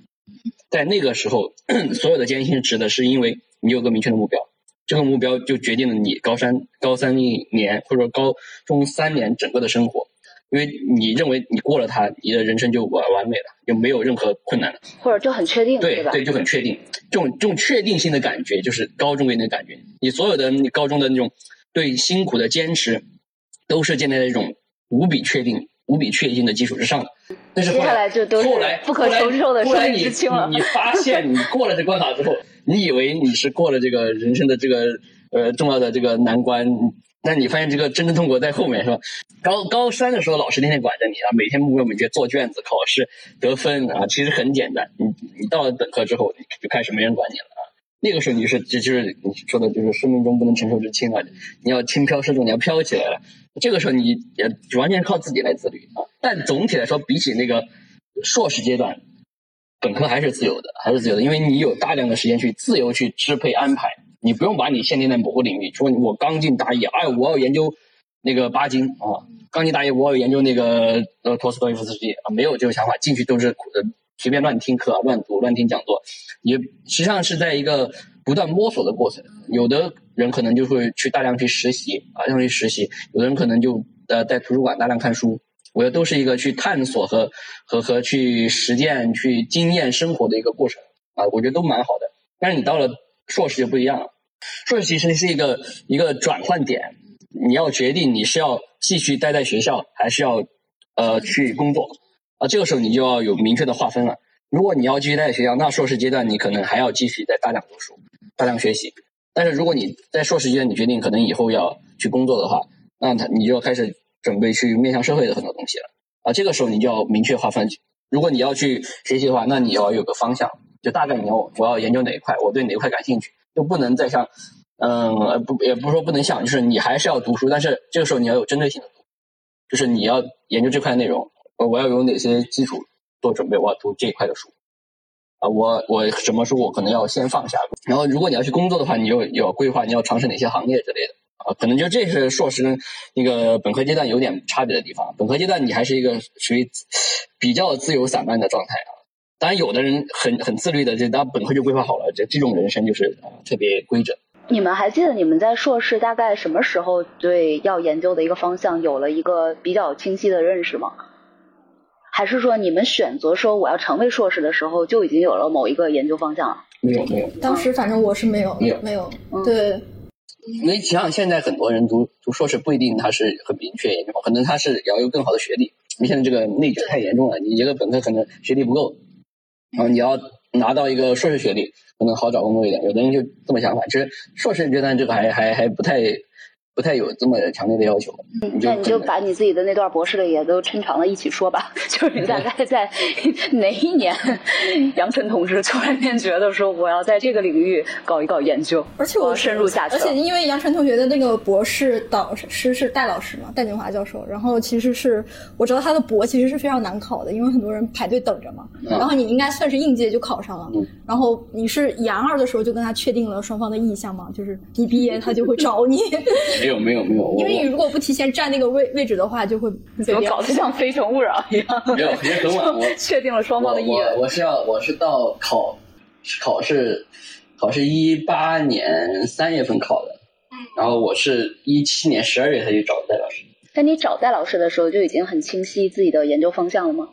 在那个时候，<clears throat> 所有的艰辛指的是因为你有个明确的目标，这个目标就决定了你高三高三一年或者高中三年整个的生活，因为你认为你过了它，你的人生就完完美了，就没有任何困难了。或者就很确定，吧？对对，就很确定。这种这种确定性的感觉，就是高中给你的感觉。你所有的你高中的那种对辛苦的坚持，都是建立在一种无比确定、无比确定的基础之上的。但是后接下来就都是后来不可承受的生理后来你之轻了你你发现你过了这关卡之后，你以为你是过了这个人生的这个呃重要的这个难关，但你发现这个真正痛苦在后面，是吧？高高三的时候，老师天天管着你啊，每天目标明确，做卷子、考试、得分啊，其实很简单。你你到了本科之后，就开始没人管你了啊。那个时候你是就就是你说的，就是生命中不能承受之轻啊，你要轻飘失重，你要飘起来了。这个时候你也完全靠自己来自律啊。但总体来说，比起那个硕士阶段，本科还是自由的，还是自由的，因为你有大量的时间去自由去支配安排，你不用把你限定在某个领域。说我刚进大一，哎，我要研究那个巴金啊，刚进大一我要研究那个呃陀思妥耶夫斯基啊，没有这个想法，进去都是呃随便乱听课、乱读、乱听讲座，也实际上是在一个不断摸索的过程。有的人可能就会去大量去实习啊，大量去实习；有的人可能就呃在图书馆大量看书。我觉得都是一个去探索和和和去实践、去经验生活的一个过程啊，我觉得都蛮好的。但是你到了硕士就不一样了，硕士其实是一个一个转换点，你要决定你是要继续待在学校，还是要呃去工作啊。这个时候你就要有明确的划分了。如果你要继续待在学校，那硕士阶段你可能还要继续再大量读书、大量学习。但是如果你在硕士阶段你决定可能以后要去工作的话，那他你就要开始准备去面向社会的很多东西了啊。这个时候你就要明确划分。如果你要去学习的话，那你要有个方向，就大概你要我要研究哪一块，我对哪一块感兴趣，就不能再像嗯不也不是说不能像，就是你还是要读书，但是这个时候你要有针对性的读，就是你要研究这块内容，我要有哪些基础做准备，我要读这一块的书。啊，我我什么书我可能要先放下，然后如果你要去工作的话，你就有规划你要尝试哪些行业之类的啊，可能就这是硕士跟那个本科阶段有点差别的地方。本科阶段你还是一个属于比较自由散漫的状态啊，当然有的人很很自律的，就当本科就规划好了，这这种人生就是、呃特别规整。你们还记得你们在硕士大概什么时候对要研究的一个方向有了一个比较清晰的认识吗？还是说你们选择说我要成为硕士的时候就已经有了某一个研究方向了？没有没有，当时反正我是没有，没有没有嗯，对，因为想想现在很多人读读硕士不一定他是很明确研究，可能他是要有更好的学历。你现在这个内卷太严重了，你一个本科可能学历不够，啊你要拿到一个硕士学历，可能好找工作一点。有的人就这么想法，其实硕士阶段这个还还还不太不太有这么强烈的要求。嗯，那你就把你自己的那段博士的也都抻长了一起说吧。<laughs> 就是你大概在 <laughs> 哪一年，杨晨同志突然间觉得说我要在这个领域搞一搞研究，而且我深入下去。而且因为杨晨同学的那个博士导师是戴老师嘛，戴锦华教授，然后其实是我知道他的博其实是非常难考的，因为很多人排队等着嘛。然后你应该算是应届就考上了。然后你是研二的时候就跟他确定了双方的意向嘛？就是你毕业他就会找你。<laughs> 没有没有没有，因为你如果不提前占那个位位置的话，就会怎么搞得像《非诚勿扰》一样？<laughs> 没有，也很晚。我 <laughs> 确定了双方的意愿。我我是要我是到考考试考试一八年三月份考的，然后我是一七年十二月才去找戴老师。那你找戴老师的时候，就已经很清晰自己的研究方向了吗？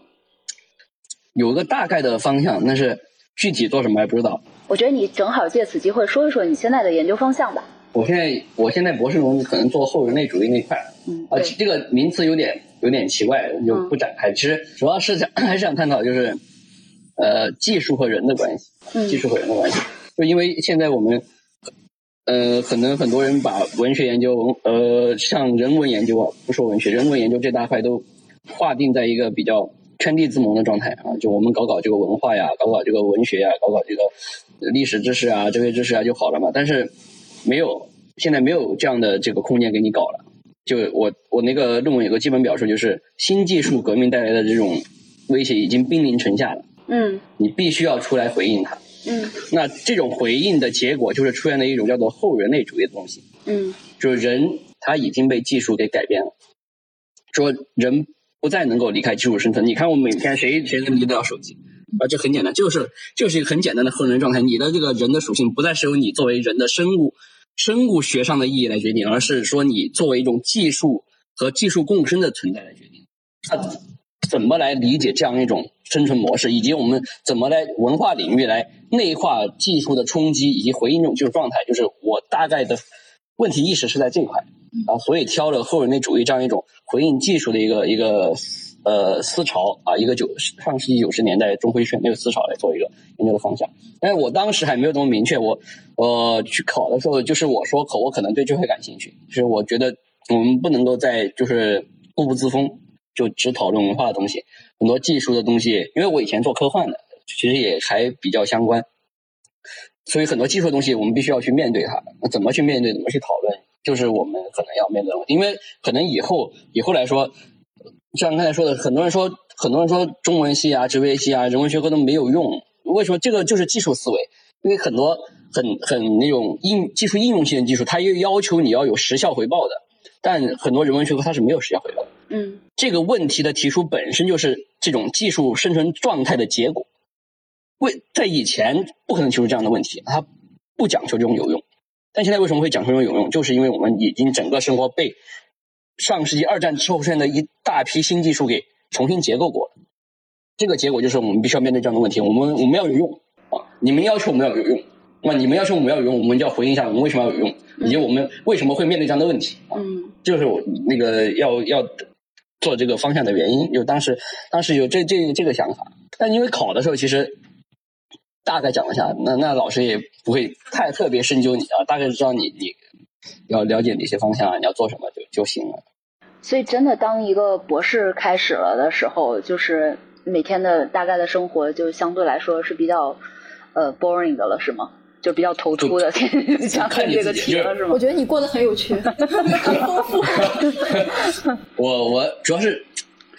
有个大概的方向，但是具体做什么还不知道。我觉得你正好借此机会说一说你现在的研究方向吧。我现在我现在博士论文可能做后人类主义那块，嗯，啊，这个名词有点有点奇怪，就不展开。其实主要是想 <coughs> 还是想探讨就是，呃，技术和人的关系，技术和人的关系。就因为现在我们，呃，可能很多人把文学研究，呃，像人文研究啊，不说文学，人文研究这大块都划定在一个比较圈地自萌的状态啊。就我们搞搞这个文化呀，搞搞这个文学呀，搞搞这个历史知识啊，哲学知识啊就好了嘛。但是。没有，现在没有这样的这个空间给你搞了。就我我那个论文有个基本表述，就是新技术革命带来的这种威胁已经兵临城下了。嗯，你必须要出来回应它。嗯，那这种回应的结果就是出现了一种叫做后人类主义的东西。嗯，就是人他已经被技术给改变了，说人不再能够离开技术生存。你看，我们每天谁谁能离得了手机？啊，这很简单，就是就是一个很简单的后人状态。你的这个人的属性不再是由你作为人的生物。生物学上的意义来决定，而是说你作为一种技术和技术共生的存在来决定。它怎么来理解这样一种生存模式，以及我们怎么来文化领域来内化技术的冲击以及回应这种技术状态，就是我大概的问题意识是在这块。啊，所以挑了后人类主义这样一种回应技术的一个一个。呃，思潮啊，一个九上世纪九十年代中辉选那个思潮来做一个研究的方向。但是我当时还没有这么明确，我呃去考的时候，就是我说可我可能对这块感兴趣，就是我觉得我们不能够在就是固步自封，就只讨论文化的东西，很多技术的东西，因为我以前做科幻的，其实也还比较相关，所以很多技术的东西我们必须要去面对它。那怎么去面对，怎么去讨论，就是我们可能要面对的问题，因为可能以后以后来说。像刚才说的，很多人说，很多人说中文系啊、哲学系啊、人文学科都没有用。为什么？这个就是技术思维。因为很多很很那种应技术应用性的技术，它又要求你要有时效回报的。但很多人文学科它是没有时效回报的。嗯，这个问题的提出本身就是这种技术生存状态的结果。为在以前不可能提出这样的问题，它不讲求这种有用。但现在为什么会讲究这种有用？就是因为我们已经整个生活被。上世纪二战之后出现的一大批新技术给重新结构过了，这个结果就是我们必须要面对这样的问题。我们我们要有用啊！你们要求我们要有用，那么你们要求我们要有用，我们就要回应一下我们为什么要有用，以及我们为什么会面对这样的问题。嗯，就是我那个要要做这个方向的原因，就当时当时有这这这个想法，但因为考的时候其实大概讲了一下，那那老师也不会太特别深究你啊，大概知道你你。要了解哪些方向，你要做什么就就行了。所以，真的当一个博士开始了的时候，就是每天的大概的生活就相对来说是比较呃 boring 的了，是吗？就比较突出的，想看这个题了，是吗？我觉得你过得很有趣，<laughs> 很丰富。<laughs> 我我主要是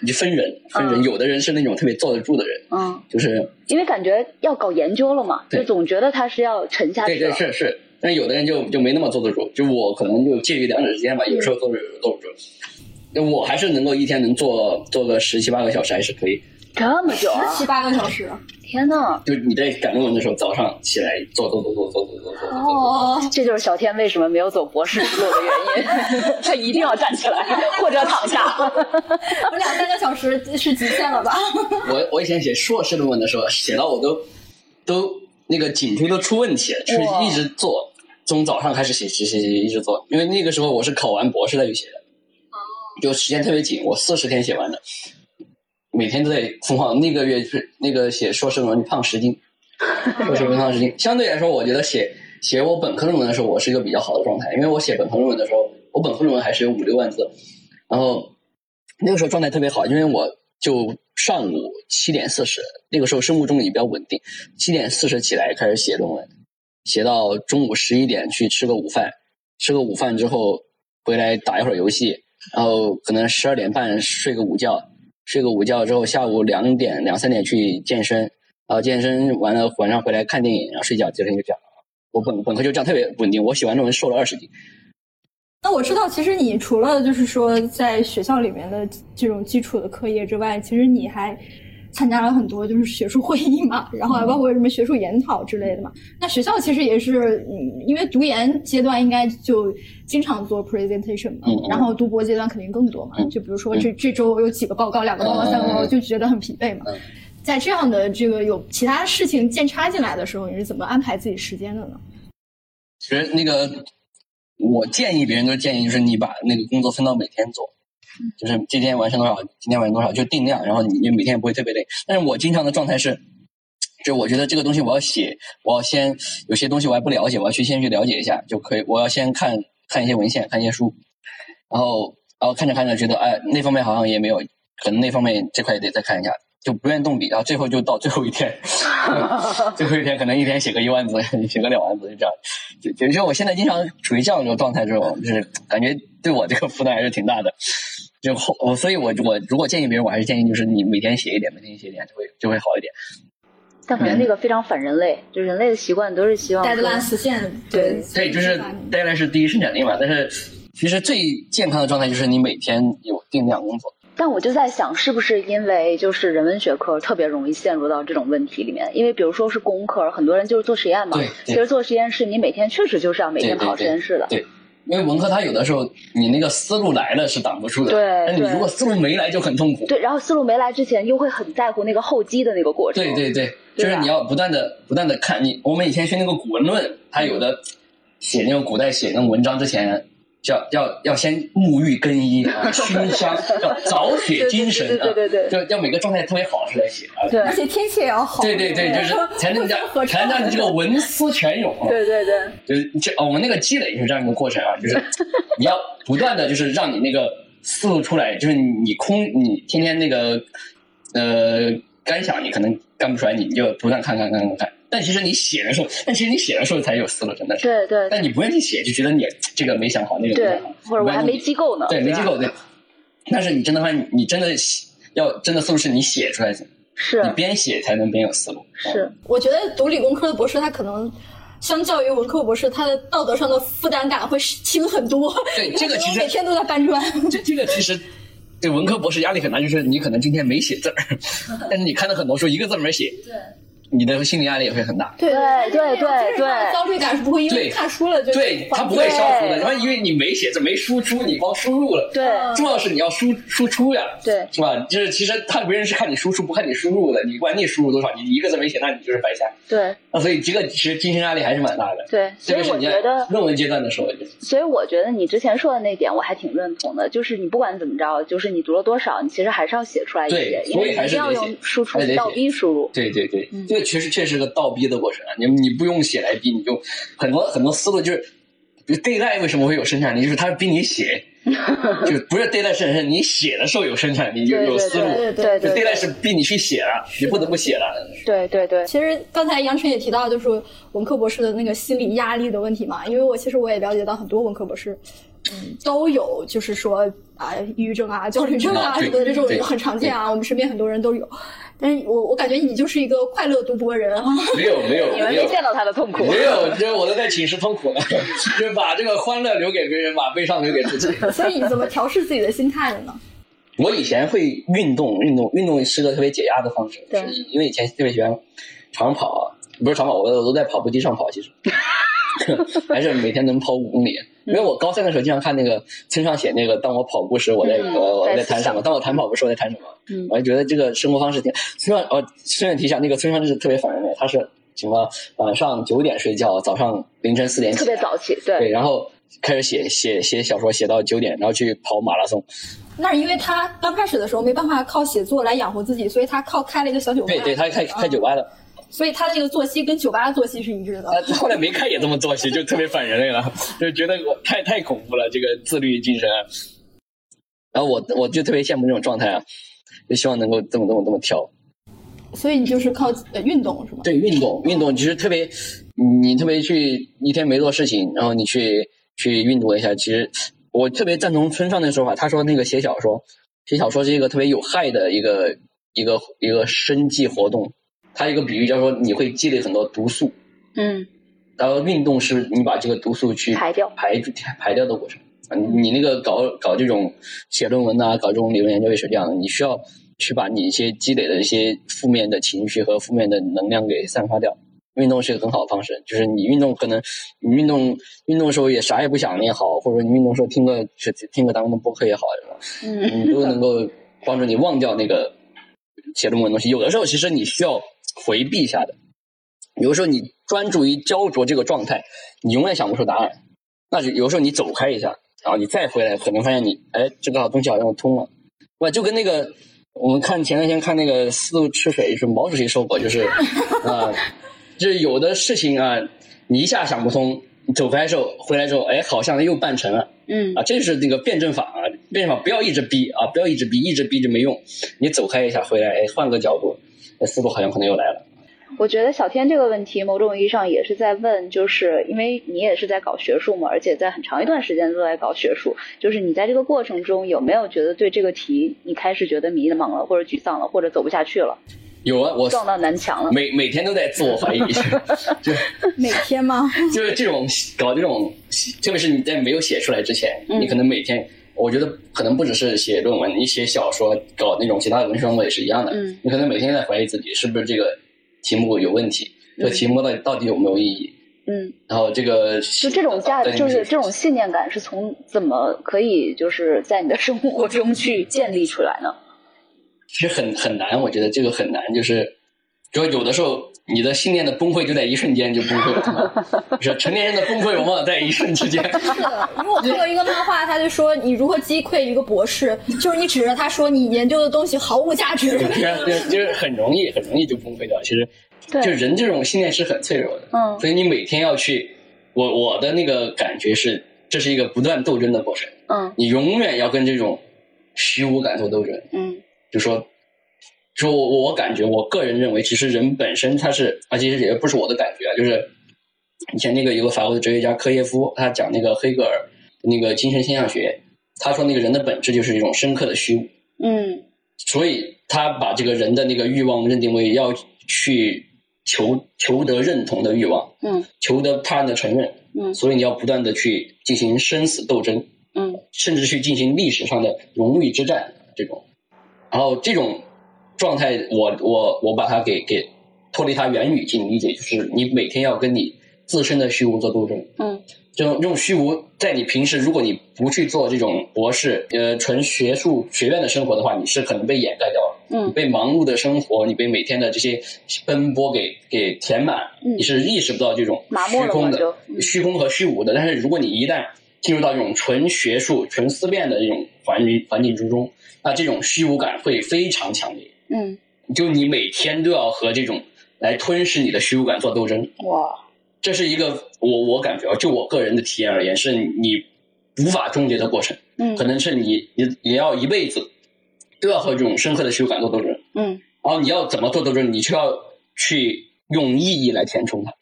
你分人分人，有的人是那种特别坐得住的人，嗯，就是因为感觉要搞研究了嘛，就总觉得他是要沉下去。对对是是。但有的人就就没那么坐得住，就我可能就介于两者之间吧，有时候坐住，有时候坐不住。那我还是能够一天能做做个十七八个小时，还是可以。这么久啊？十七八个小时？天呐！就你在赶论文的时候，早上起来做做做做做做做做。哦，这就是小天为什么没有走博士之路的原因，<laughs> 他一定要站起来或者躺下。我两三个小时是极限了吧？<laughs> 我我以前写硕士论文的时候，写到我都都那个颈椎都出问题了，就是一直做。从早上开始写写写写一直做，因为那个时候我是考完博士再去写的，就时间特别紧，我四十天写完的，每天都在疯狂。那个月是那个写硕士论文胖十斤，<laughs> 硕士论文胖十斤。相对来说，我觉得写写我本科论文的时候，我是一个比较好的状态，因为我写本科论文的时候，我本科论文还是有五六万字，然后那个时候状态特别好，因为我就上午七点四十，那个时候生物钟也比较稳定，七点四十起来开始写论文，写到中午十一点去吃个午饭，吃个午饭之后回来打一会儿游戏，然后可能十二点半睡个午觉，睡个午觉之后下午两点两三点去健身，然后健身完了晚上回来看电影，然后睡觉，第二天就这样。我本本科就这样特别稳定，我写完论文瘦了二十斤。那我知道，其实你除了就是说在学校里面的这种基础的课业之外，其实你还参加了很多就是学术会议嘛，<laughs> 然后还包括什么学术研讨之类的嘛。那学校其实也是，嗯，因为读研阶段应该就经常做 presentation 嘛，然后读博阶段肯定更多嘛。嗯就比如说这这周有几个报告，两个报告、嗯三个报告，嗯就觉得很疲惫嘛。嗯在这样的这个有其他事情间插进来的时候，你是怎么安排自己时间的呢？其实那个，我建议别人都是建议，就是你把那个工作分到每天做，就是今天完成多少，今天完成多少，就定量，然后你你每天也不会特别累。但是我经常的状态是，就我觉得这个东西我要写，我要先有些东西我还不了解，我要去先去了解一下就可以，我要先看看一些文献，看一些书，然后然后看着看着觉得哎那方面好像也没有，可能那方面这块也得再看一下。就不愿动笔，然后最后就到最后一天，<laughs> 最后一天可能一天写个一万字，写个两万字，就这样。就就就我现在经常处于这样一种状态之后，就是感觉对我这个负担还是挺大的。就后我，所以我我如果建议别人，我还是建议就是你每天写一点，每天写一点就会就会好一点。但感觉那个非常反人类，就人类的习惯都是希望说 deadline 实现对对，就是 deadline 是第一生产力嘛，但是其实最健康的状态就是你每天有定量工作。但我就在想，是不是因为就是人文学科特别容易陷入到这种问题里面？因为比如说是工科，很多人就是做实验嘛。对对其实做实验室，你每天确实就是要每天跑实验室的。对，因为文科它有的时候你那个思路来了是挡不住的，对但你如果思路没来就很痛苦。对，然后思路没来之前，又会很在乎那个后机的那个过程。对对对，就是你要不断的不断的看你，我们以前学那个古文论，它有的写那种古代写那种文章之前，要要要先沐浴更衣啊，熏 <laughs> 香，要早血精神啊，对对对就要每个状态特别好的时候来写啊。对而且天气也要好。对对对，就是 <laughs> 才能让才能让你这个文思泉涌啊。对对对就是这哦我们那个积累就是这样一个过程啊，就是你要不断的就是让你那个思路出来，就是你空你天天那个呃干想你可能干不出来，你就不断看看看看看。但其实你写的时候，但其实你写的时候才有思路，真的是。对对但你不愿意写，就觉得你这个没想好，那个没对想好，，或者我还没机机构呢。对没吧机构对。但是你真的话，你真的写要真的思路是你写出来的，是你边写才能边有思路。是，我觉得读理工科的博士，他可能相较于文科博士，他的道德上的负担感会轻很多。对这个其实每天都在搬砖。这这个其实对文科博士压力很大，就是你可能今天没写字儿，<laughs> 但是你看了很多书，一个字没写，对你的心理压力也会很大。对对对对对焦虑感是不会因为对看书了就对，它不会消除的。然后因为你没写字，没输出，你光输入了。对重要是你要输输出呀，对是吧？就是其实看别人是看你输出，不看你输入的。你管你输入多少，你一个字没写，那你就是白瞎。对那所以这个其实精神压力还是蛮大的。对，所以特别是你在我觉得论文阶段的时候，所以我觉得你之前说的那点我还挺认同的，就是你不管怎么着，就是你读了多少，你其实还是要写出来一对些，因所以为你一定要还是得写用输出倒逼输入。对对对，个确实确实是个倒逼的过程啊！你你不用写来逼，你就很多很多思路就是，比如 d a y l i g h t 为什么会有生产力，就是他逼你写，<laughs> 就不是 h t 生产力，你写的时候有生产力，有对对有思路。对对对对 g h t 是逼你去写了，你不得不写了。对对对，其实刚才杨晨也提到，就是文科博士的那个心理压力的问题嘛。因为我其实我也了解到很多文科博士，嗯，都有就是说啊、抑郁症啊、焦虑症啊啊对什么的这种对很常见啊，我们身边很多人都有。但是我我感觉你就是一个快乐读博人啊。<laughs> 没有没有你们没见到他的痛苦。没有，就是我都在寝室痛苦呢，<laughs> 就是把这个欢乐留给别人，把悲伤留给自己。<laughs> 所以你怎么调试自己的心态的呢？我以前会运动，运动，运动是个特别解压的方式。对是因为以前特别喜欢长跑，不是长跑，我我都在跑步机上跑，其实还是每天能跑五公里。因为我高三的时候经常看那个村上写那个，当我跑步时我在、嗯我我在谈什么，当我谈跑步时我在谈什么。嗯我就觉得这个生活方式挺村上哦，顺便提一下，那个村上就是特别反人类，他是什么晚上九点睡觉，早上凌晨四点起特别早起，对，对然后开始写写写小说，写到九点，然后去跑马拉松。那是因为他刚开始的时候没办法靠写作来养活自己，所以他靠开了一个小酒吧。对对，他开开酒吧的。所以他这个作息跟酒吧的作息是一致的。啊，后来没看也这么作息，就特别反人类了，<laughs> 就觉得我太太恐怖了，这个自律精神啊。然后我我就特别羡慕这种状态啊，就希望能够这么这么这么跳。所以你就是靠呃运动是吗？对，运动运动其实特别，你特别去一天没做事情，然后你去去运动一下，其实我特别赞同村上那个说法，他说那个写小说，写小说是一个特别有害的一个一个一个生计活动。他一个比喻叫说你会积累很多毒素，嗯，然后运动是你把这个毒素去排掉排排掉的过程。啊，你你那个搞搞这种写论文呐、搞这种理论研究也是这样的，你需要去把你一些积累的一些负面的情绪和负面的能量给散发掉。运动是一个很好的方式，就是你运动可能你运动运动的时候也啥也不想也好，或者说你运动时候听个是听个咱们的播客也好，嗯，你都能够帮助你忘掉那个写论文的东西。有的时候其实你需要回避一下的，有的时候你专注于焦灼这个状态，你永远想不出答案。那就有时候你走开一下。然后你再回来，可能发现你，哎，这个东西好像通了，我就跟那个我们看前段时间看那个《四路吃水》，是毛主席说过，就是啊，就是有的事情啊，你一下想不通，你走开时候回来之后，哎，好像又办成了，嗯，啊，这是那个辩证法啊，辩证法不要一直逼啊，不要一直逼，一直逼就没用，你走开一下回来，哎，换个角度，那思路好像可能又来了。我觉得小天这个问题，某种意义上也是在问，就是因为你也是在搞学术嘛，而且在很长一段时间都在搞学术，就是你在这个过程中有没有觉得对这个题你开始觉得迷茫了，或者沮丧了，或者走不下去了？有啊，我撞到南墙了。每每天都在自我怀疑，<laughs> 就每天吗？就是这种搞这种，特别是你在没有写出来之前，嗯你可能每天，我觉得可能不只是写论文，你写小说、搞那种其他的文学创作也是一样的。嗯你可能每天在怀疑自己是不是这个题目有问题，这个题目到底到底有没有意义？嗯，然后这个就这种价，对就是这种信念感是从怎么可以就是在你的生活中去 <laughs> 建立出来呢？其实很很难，我觉得这个很难，就是就有的时候你的信念的崩溃就在一瞬间就崩溃了，<laughs> 就是成年人的崩溃往往在一瞬之间。是的，因为我看过一个漫画，他就说你如何击溃一个博士，就是你指着他说你研究的东西毫无价值。对就是很容易，很容易就崩溃掉。其实，对就人这种信念是很脆弱的，嗯所以你每天要去，我我的那个感觉是，这是一个不断斗争的过程，嗯你永远要跟这种虚无感做斗争。嗯就说，说我我感觉，我个人认为，其实人本身他是，啊，其实也不是我的感觉啊，就是以前那个有个法国的哲学家科耶夫，他讲那个黑格尔那个精神现象学，他说那个人的本质就是一种深刻的虚无。嗯。所以他把这个人的那个欲望认定为要去求求得认同的欲望，嗯。求得他人的承认，嗯。所以你要不断的去进行生死斗争，嗯。甚至去进行历史上的荣誉之战这种，然后这种状态我，我我把它给给脱离它原语境理解，就是你每天要跟你自身的虚无做斗争，嗯这种这种虚无，在你平时如果你不去做这种博士呃纯学术学院的生活的话，你是可能被掩盖掉了。你嗯被忙碌的生活，你被每天的这些奔波给给填满，嗯你是意识不到这种虚空的嗯虚空和虚无的。但是如果你一旦进入到这种纯学术、纯思辨的这种环境环境之中，那这种虚无感会非常强烈。嗯，就你每天都要和这种来吞噬你的虚无感做斗争，哇，这是一个我我感觉啊，就我个人的体验而言，是你无法终结的过程，嗯可能是你你你要一辈子都要和这种深刻的虚无感做斗争。嗯然后你要怎么做斗争？你就要去用意义来填充它，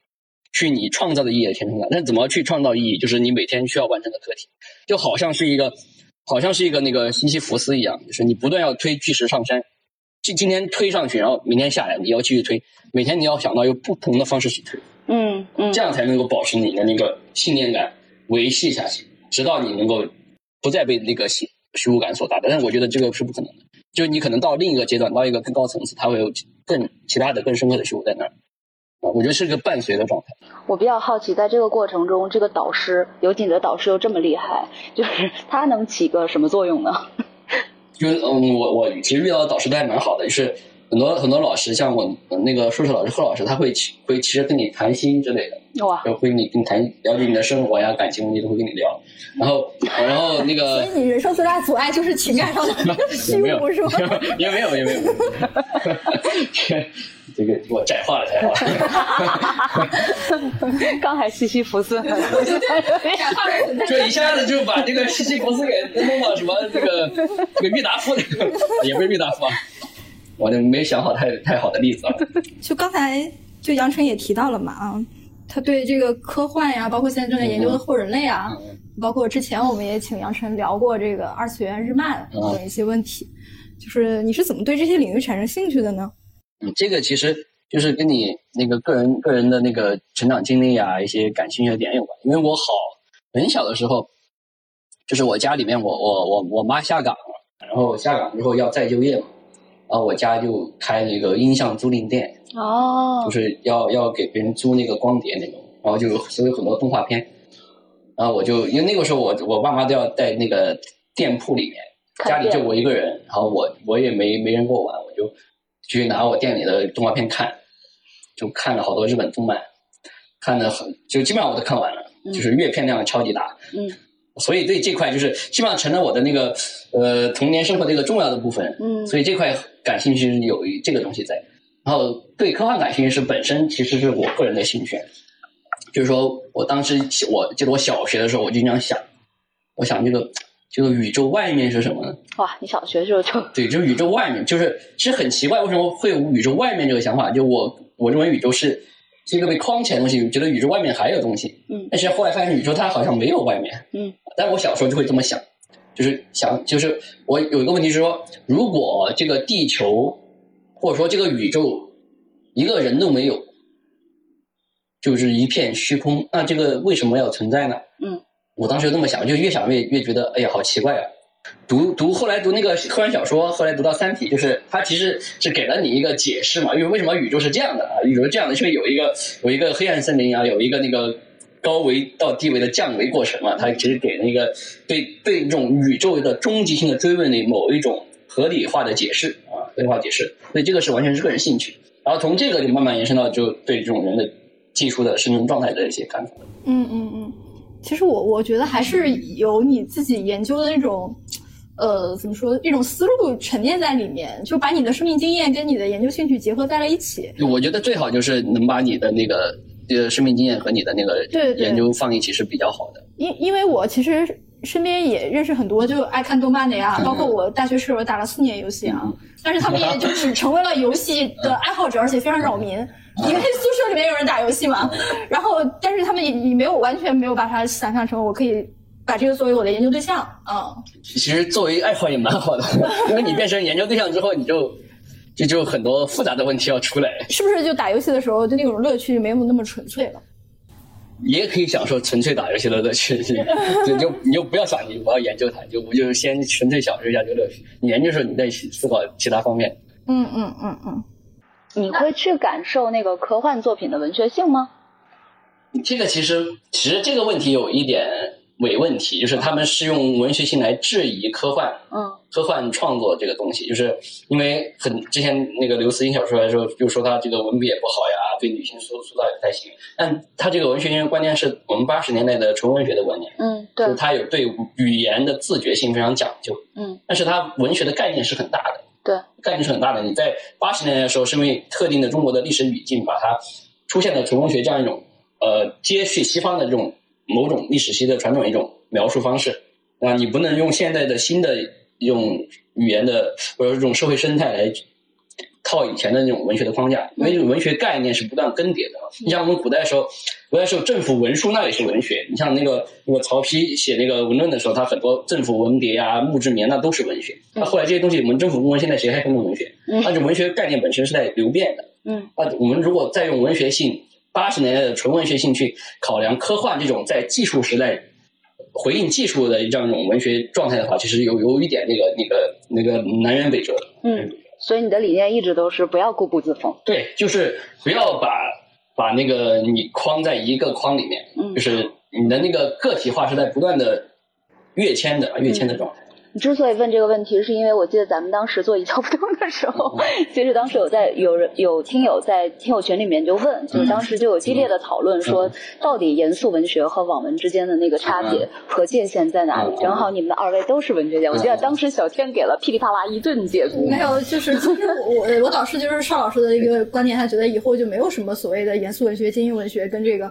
去你创造的意义来填充它。那怎么去创造意义？就是你每天需要完成的课题，就好像是一个，好像是一个那个西西弗斯一样，就是你不断要推巨石上山，今今天推上去，然后明天下来，你要继续推，每天你要想到用不同的方式去推，嗯嗯这样才能够保持你的那个信念感维系下去，直到你能够不再被那个虚虚无感所打败。但是我觉得这个是不可能的，就是你可能到另一个阶段，到一个更高层次，它会有更其他的更深刻的虚无在那儿。啊，我觉得是个伴随的状态。我比较好奇，在这个过程中，这个导师有景的导师又这么厉害，就是他能起个什么作用呢？就是嗯，我我其实遇到的导师都还蛮好的，就是很多很多老师，像我呃那个数学老师贺老师，他会其会其实跟你谈心之类的，哇，就会跟你跟你谈了解你的生活呀、感情问题都会跟你聊。然后，然后那个 <laughs> 所个以你人生最大的阻碍就是情感上的 <laughs> <laughs> 虚无，是吗？也没有，也没有。这个我窄化了，窄化了。刚还西西弗斯，就一下子就把这个西西弗斯给弄到什么这个这个郁达夫那个，也不是郁达夫啊，我就没想好太太好的例子啊。<laughs> 就刚才就杨晨也提到了嘛啊，他对这个科幻呀，包括现在正在研究的后人类啊，包括之前我们也请杨晨聊过这个二次元日漫嗯等一些问题，就是你是怎么对这些领域产生兴趣的呢？嗯，这个其实就是跟你那个个人个人的那个成长经历啊，一些感兴趣的点有关。因为我好很小的时候，就是我家里面我我我我妈下岗了，然后下岗之后要再就业嘛，然后我家就开了一个音像租赁店，哦。就，是要要给别人租那个光碟那种，然后就有所以有很多动画片，然后我就因为那个时候我我爸妈都要在那个店铺里面，家里就我一个人，然后我我也没没人跟我玩，我就去拿我店里的动画片看，就看了好多日本动漫，看的很就基本上我都看完了，嗯就是阅片量超级大，嗯所以对这块就是基本上成了我的那个呃童年生活的一个重要的部分，嗯所以这块感兴趣是有这个东西在。然后对科幻感兴趣是本身其实是我个人的兴趣，就是说我当时我记得我小学的时候我就经常想，我想这个这个宇宙外面是什么呢？哇，你小学的时候就对，就是宇宙外面，就是其实很奇怪，为什么会有宇宙外面这个想法？就我我认为宇宙是是一个被框起来的东西，觉得宇宙外面还有东西，嗯。但是后来发现宇宙它好像没有外面，嗯，但我小时候就会这么想，就是想，就是我有一个问题是说，如果这个地球或者说这个宇宙一个人都没有，就是一片虚空，那这个为什么要存在呢？嗯，我当时就这么想，就越想越越觉得，哎呀，好奇怪啊！读读后来读那个科幻小说，后来读到《三体》，就是它其实是给了你一个解释嘛，因为为什么宇宙是这样的啊？宇宙是这样的，是因为有一个有一个黑暗森林啊，有一个那个高维到低维的降维过程嘛，它其实给了一个对对这种宇宙的终极性的追问的某一种合理化的解释啊，合理化解释，所以这个是完全是个人兴趣，然后从这个就慢慢延伸到就对这种人的技术的生存状态的一些看法。嗯嗯嗯，其实我我觉得还是有你自己研究的那种，呃，怎么说，一种思路沉淀在里面，就把你的生命经验跟你的研究兴趣结合在了一起。我觉得最好就是能把你的那个呃生命经验和你的那个对对研究放一起是比较好的。因因为我其实身边也认识很多就爱看动漫的呀，包括我大学室友打了四年游戏啊，但是他们也就只成为了游戏的爱好者，而且非常扰民。<laughs> 因为宿舍里面有人打游戏嘛，然后但是他们也也没有完全没有把它想象成我可以把这个作为我的研究对象啊。其实作为爱好也蛮好的，因为你变成研究对象之后，你就就就很多复杂的问题要出来，是不是就打游戏的时候就那种乐趣没有那么纯粹了？也可以享受纯粹打游戏的乐趣。<laughs> 就就你就不要想你我要研究它，就我就先纯粹享受一下这个乐趣。你研究的时候，你再思考其他方面。嗯嗯嗯嗯。你会去感受那个科幻作品的文学性吗？这个其实其实这个问题有一点伪问题，就是他们是用文学性来质疑科幻。嗯科幻创作这个东西，就是因为很之前那个刘慈欣小说来说，就说他这个文笔也不好呀，对女性塑塑造也不太行。但他这个文学性观念是我们八十年代的纯文学的观念，嗯，对就是，他有对语言的自觉性非常讲究，嗯但是他文学的概念是很大的，对，概念是很大的。你在八十年代的时候，是因为特定的中国的历史语境，把它出现了纯文学这样一种呃接续西方的这种某种历史系的传统一种描述方式啊，你不能用现在的新的一种语言的或者这种社会生态来套以前的那种文学的框架，因为文学概念是不断更迭的。你像我们古代的时候，古代时候政府文书那也是文学，你像那个那个曹丕写那个文论的时候，他很多政府文牒啊、墓志铭那都是文学。那后来这些东西，我们政府部门现在谁还看重文学？嗯那就文学概念本身是在流变的。嗯那我们如果再用文学性八十年代的纯文学兴趣考量科幻这种在技术时代回应技术的这样一种文学状态的话，其实有有一点那个那个那个南辕北辙。嗯，所以你的理念一直都是不要固步自封。对，就是不要把把那个你框在一个框里面，嗯就是你的那个个体化是在不断的跃迁的跃迁的状态。之所以问这个问题，是因为我记得咱们当时做一窍不通的时候，其实当时有在有人有听友在听友群里面就问，就是当时就有激烈的讨论，说到底严肃文学和网文之间的那个差别和界限在哪里？正好你们的二位都是文学家，我记得当时小天给了噼里啪啦一顿解读。没有，就是其实我我我导师就是邵老师的一个观点，他觉得以后就没有什么所谓的严肃文学、精英文学跟这个。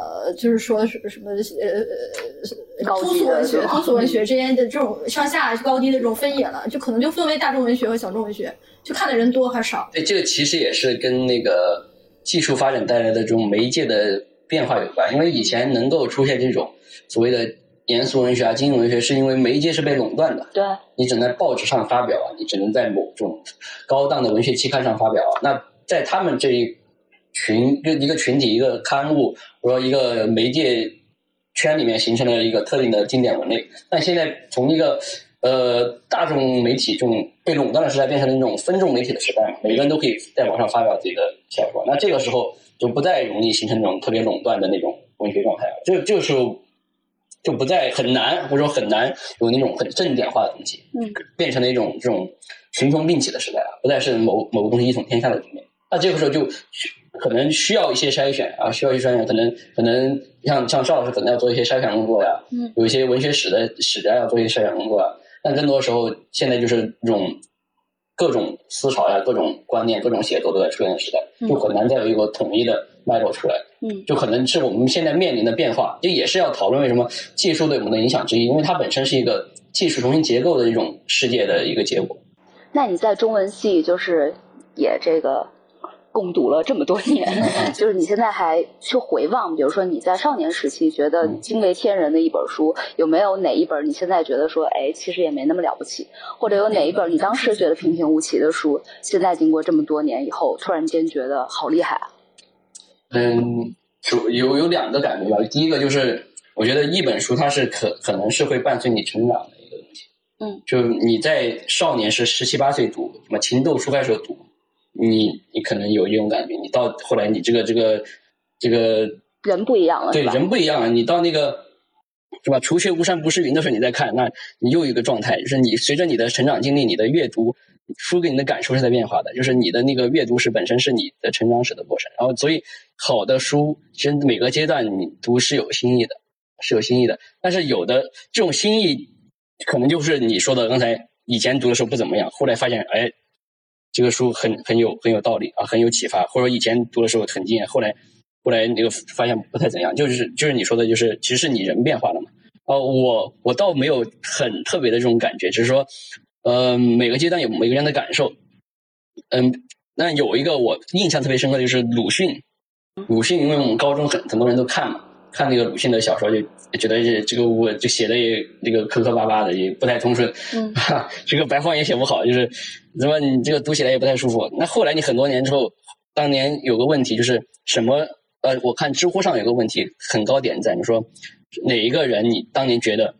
呃，就是说什什么呃，通俗文学、通俗文学之间的这种上下高低的这种分野了，就可能就分为大众文学和小众文学，就看的人多还是少。对，这个其实也是跟那个技术发展带来的这种媒介的变化有关。因为以前能够出现这种所谓的严肃文学啊、精英文学，是因为媒介是被垄断的。对，你只能在报纸上发表啊，你只能在某种高档的文学期刊上发表啊。那在他们这一群就一个群体一个刊物，或者一个媒介圈里面形成了一个特定的经典文类。但现在从一个呃大众媒体这种被垄断的时代，变成了那种分众媒体的时代，每个人都可以在网上发表自己的小说。那这个时候就不再容易形成那种特别垄断的那种文学状态了。就这个时候就不再很难，或者说很难有那种很正点化的东西，嗯，变成了一种这种群雄并起的时代了，不再是某某个东西一统天下的局面。那这个时候就。可能需要一些筛选啊，需要一些筛选，可能可能像像邵老师可能要做一些筛选工作呀，嗯，有一些文学史的史家要做一些筛选工作，但更多时候现在就是这种各种思潮呀、各种观念、各种写作都在出现的时代，就很难再有一个统一的脉络出来，嗯，就可能是我们现在面临的变化，这也是要讨论为什么技术对我们的影响之一，因为它本身是一个技术重新结构的一种世界的一个结果。那你在中文系就是也这个。共读了这么多年，<laughs> 就是你现在还去回望，比如说你在少年时期觉得惊为天人的一本书，有没有哪一本你现在觉得说，哎，其实也没那么了不起？或者有哪一本你当时觉得平平无奇的书，现在经过这么多年以后，突然间觉得好厉害啊？嗯，有有有两个感觉吧。第一个就是，我觉得一本书它是可可能是会伴随你成长的一个东西。嗯，就你在少年时十七八岁读什么情窦初开时候读。你你可能有一种感觉，你到后来你这个这个这个人不一样了，对人不一样了。你到那个是吧？除却巫山不是云的时候，你再看，那你又一个状态，就是你随着你的成长经历，你的阅读书给你的感受是在变化的。就是你的那个阅读史本身是你的成长史的过程。然后，所以好的书其实每个阶段你读是有新意的，是有新意的。但是有的这种新意，可能就是你说的刚才以前读的时候不怎么样，后来发现哎。这个书很很有很有道理啊，很有启发，或者以前读的时候很惊艳，后来后来那个发现不太怎样，就是就是你说的，就是其实是你人变化了嘛。哦，我我倒没有很特别的这种感觉，只是说，呃，每个阶段有每个人的感受。嗯，那有一个我印象特别深刻的就是鲁迅，鲁迅，因为我们高中很很多人都看嘛。看那个鲁迅的小说，就觉得这这个我就写的也那个磕磕巴巴的，也不太通顺。嗯，<laughs> 这个白话也写不好，就是怎么你这个读起来也不太舒服。那后来你很多年之后，当年有个问题就是什么？呃，我看知乎上有个问题很高点赞，你说哪一个人你当年觉得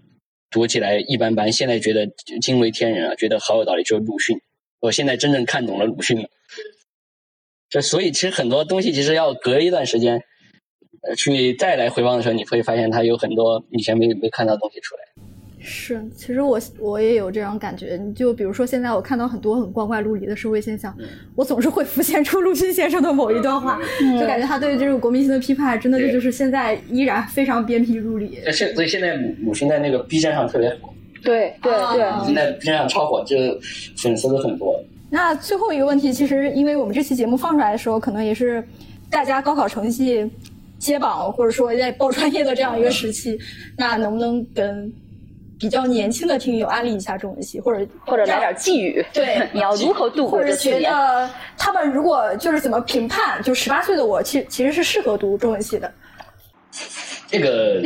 读起来一般般，现在觉得惊为天人啊，觉得好有道理，就是鲁迅。我现在真正看懂了鲁迅了。这所以其实很多东西其实要隔一段时间。呃，去再来回望的时候，你会发现它有很多以前没没看到的东西出来。是，其实我我也有这种感觉。你就比如说，现在我看到很多很光怪陆离的社会现象，我总是会浮现出鲁迅先生的某一段话，就感觉他对这种国民性的批判，真的是就是现在依然非常鞭辟入里。现所以现在母母亲在那个 B 站上特别火。对对对，现在 B 站上超火，就粉丝都很多。那最后一个问题，其实因为我们这期节目放出来的时候，可能也是大家高考成绩。接榜或者说在报专业的这样一个时期，那能不能跟比较年轻的听友安利一下中文系，或者或者来点寄语？对，<laughs> 你要如何度过这觉得他们如果就是怎么评判？就十八岁的我，其其实是适合读中文系的。这个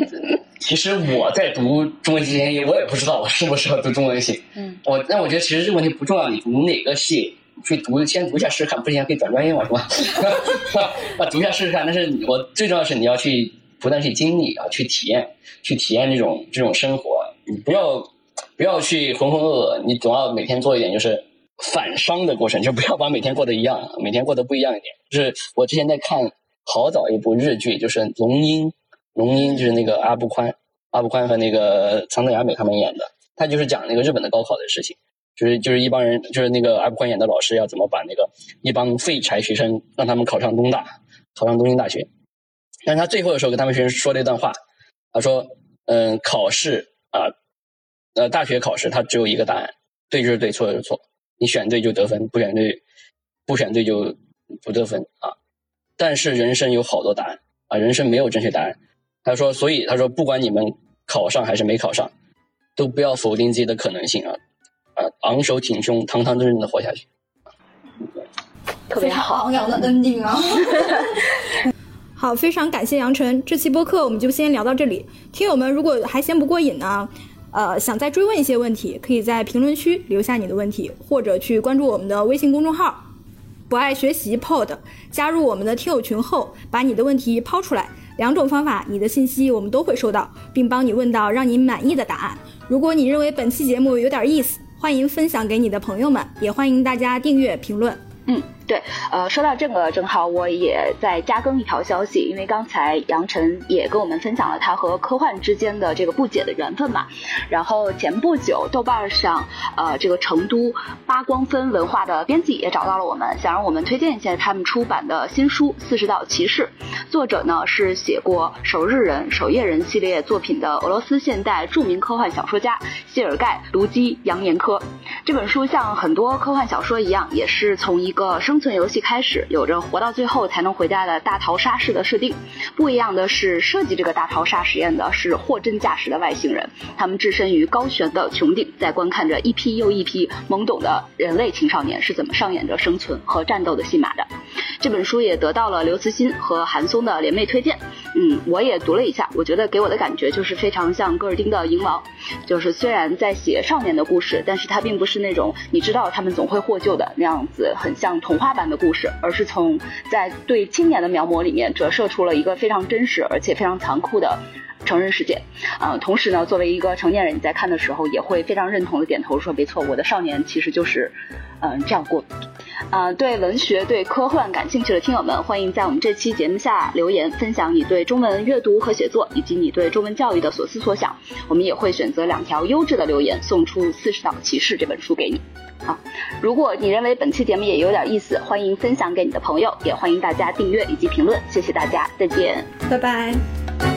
其实我在读中文系之前，我也不知道我适不适合读中文系。嗯，我但我觉得其实这个问题不重要，你读哪个系。去读，先读一下试试看，不行可以转专业嘛，是吧？啊，<laughs> 读一下试试看。但是我最重要是你要去不断去经历啊，去体验，去体验这种这种生活。你不要不要去浑浑噩噩，你总要每天做一点就是反伤的过程，就不要把每天过得一样，每天过得不一样一点。就 <laughs> 是我之前在看好早一部日剧，就是《龙樱》，龙樱就是那个阿部宽，阿部宽和那个长泽雅美他们演的。他就是讲那个日本的高考的事情，就是就是一帮人，就是那个阿部宽演的老师要怎么把那个一帮废柴学生让他们考上东大，考上东京大学。但他最后的时候跟他们学生说了一段话，他说：“嗯，考试啊，呃，大学考试它只有一个答案，对就是对，错就是错，你选对就得分，不选对，不选对就不得分啊。但是人生有好多答案啊，人生没有正确答案。他说，所以他说，不管你们考上还是没考上，都不要否定自己的可能性啊，啊，昂首挺胸，堂堂正正的活下去。特别好，昂扬的 ending 啊！<laughs> 好，非常感谢杨晨，这期播客我们就先聊到这里。听友们如果还嫌不过瘾呢，呃，想再追问一些问题，可以在评论区留下你的问题，或者去关注我们的微信公众号“不爱学习 Pod”，加入我们的听友群后，把你的问题抛出来。两种方法，你的信息我们都会收到，并帮你问到让你满意的答案。如果你认为本期节目有点意思，欢迎分享给你的朋友们，也欢迎大家订阅评论。嗯，对，呃，说到这个，正好我也在加更一条消息，因为刚才杨晨也跟我们分享了他和科幻之间的这个不解的缘分嘛。然后前不久，豆瓣上，呃，这个成都八光分文化的编辑也找到了我们，想让我们推荐一下他们出版的新书《四十道骑士》，作者呢是写过《守日人》《守夜人》系列作品的俄罗斯现代著名科幻小说家谢尔盖·卢基扬年科。这本书像很多科幻小说一样，也是从一个生生存游戏开始，有着活到最后才能回家的大逃杀式的设定。不一样的是，设计这个大逃杀实验的是货真价实的外星人，他们置身于高悬的穹顶，在观看着一批又一批懵懂的人类青少年是怎么上演着生存和战斗的戏码的。这本书也得到了刘慈欣和韩松的联袂推荐。嗯，我也读了一下，我觉得给我的感觉就是非常像戈尔丁的《蝇王》，就是虽然在写少年的故事，但是它并不是那种你知道他们总会获救的那样子，很像童话般的故事，而是从在对青年的描摹里面折射出了一个非常真实而且非常残酷的成人世界。啊，同时呢，作为一个成年人，你在看的时候也会非常认同的点头说，没错，我的少年其实就是嗯这样过。啊，对文学、对科幻感兴趣的听友们，欢迎在我们这期节目下留言，分享你对中文阅读和写作，以及你对中文教育的所思所想。我们也会选择两条优质的留言，送出《四十岛骑士》这本书给你。好，如果你认为本期节目也有点意思，欢迎分享给你的朋友，也欢迎大家订阅以及评论。谢谢大家，再见，拜拜。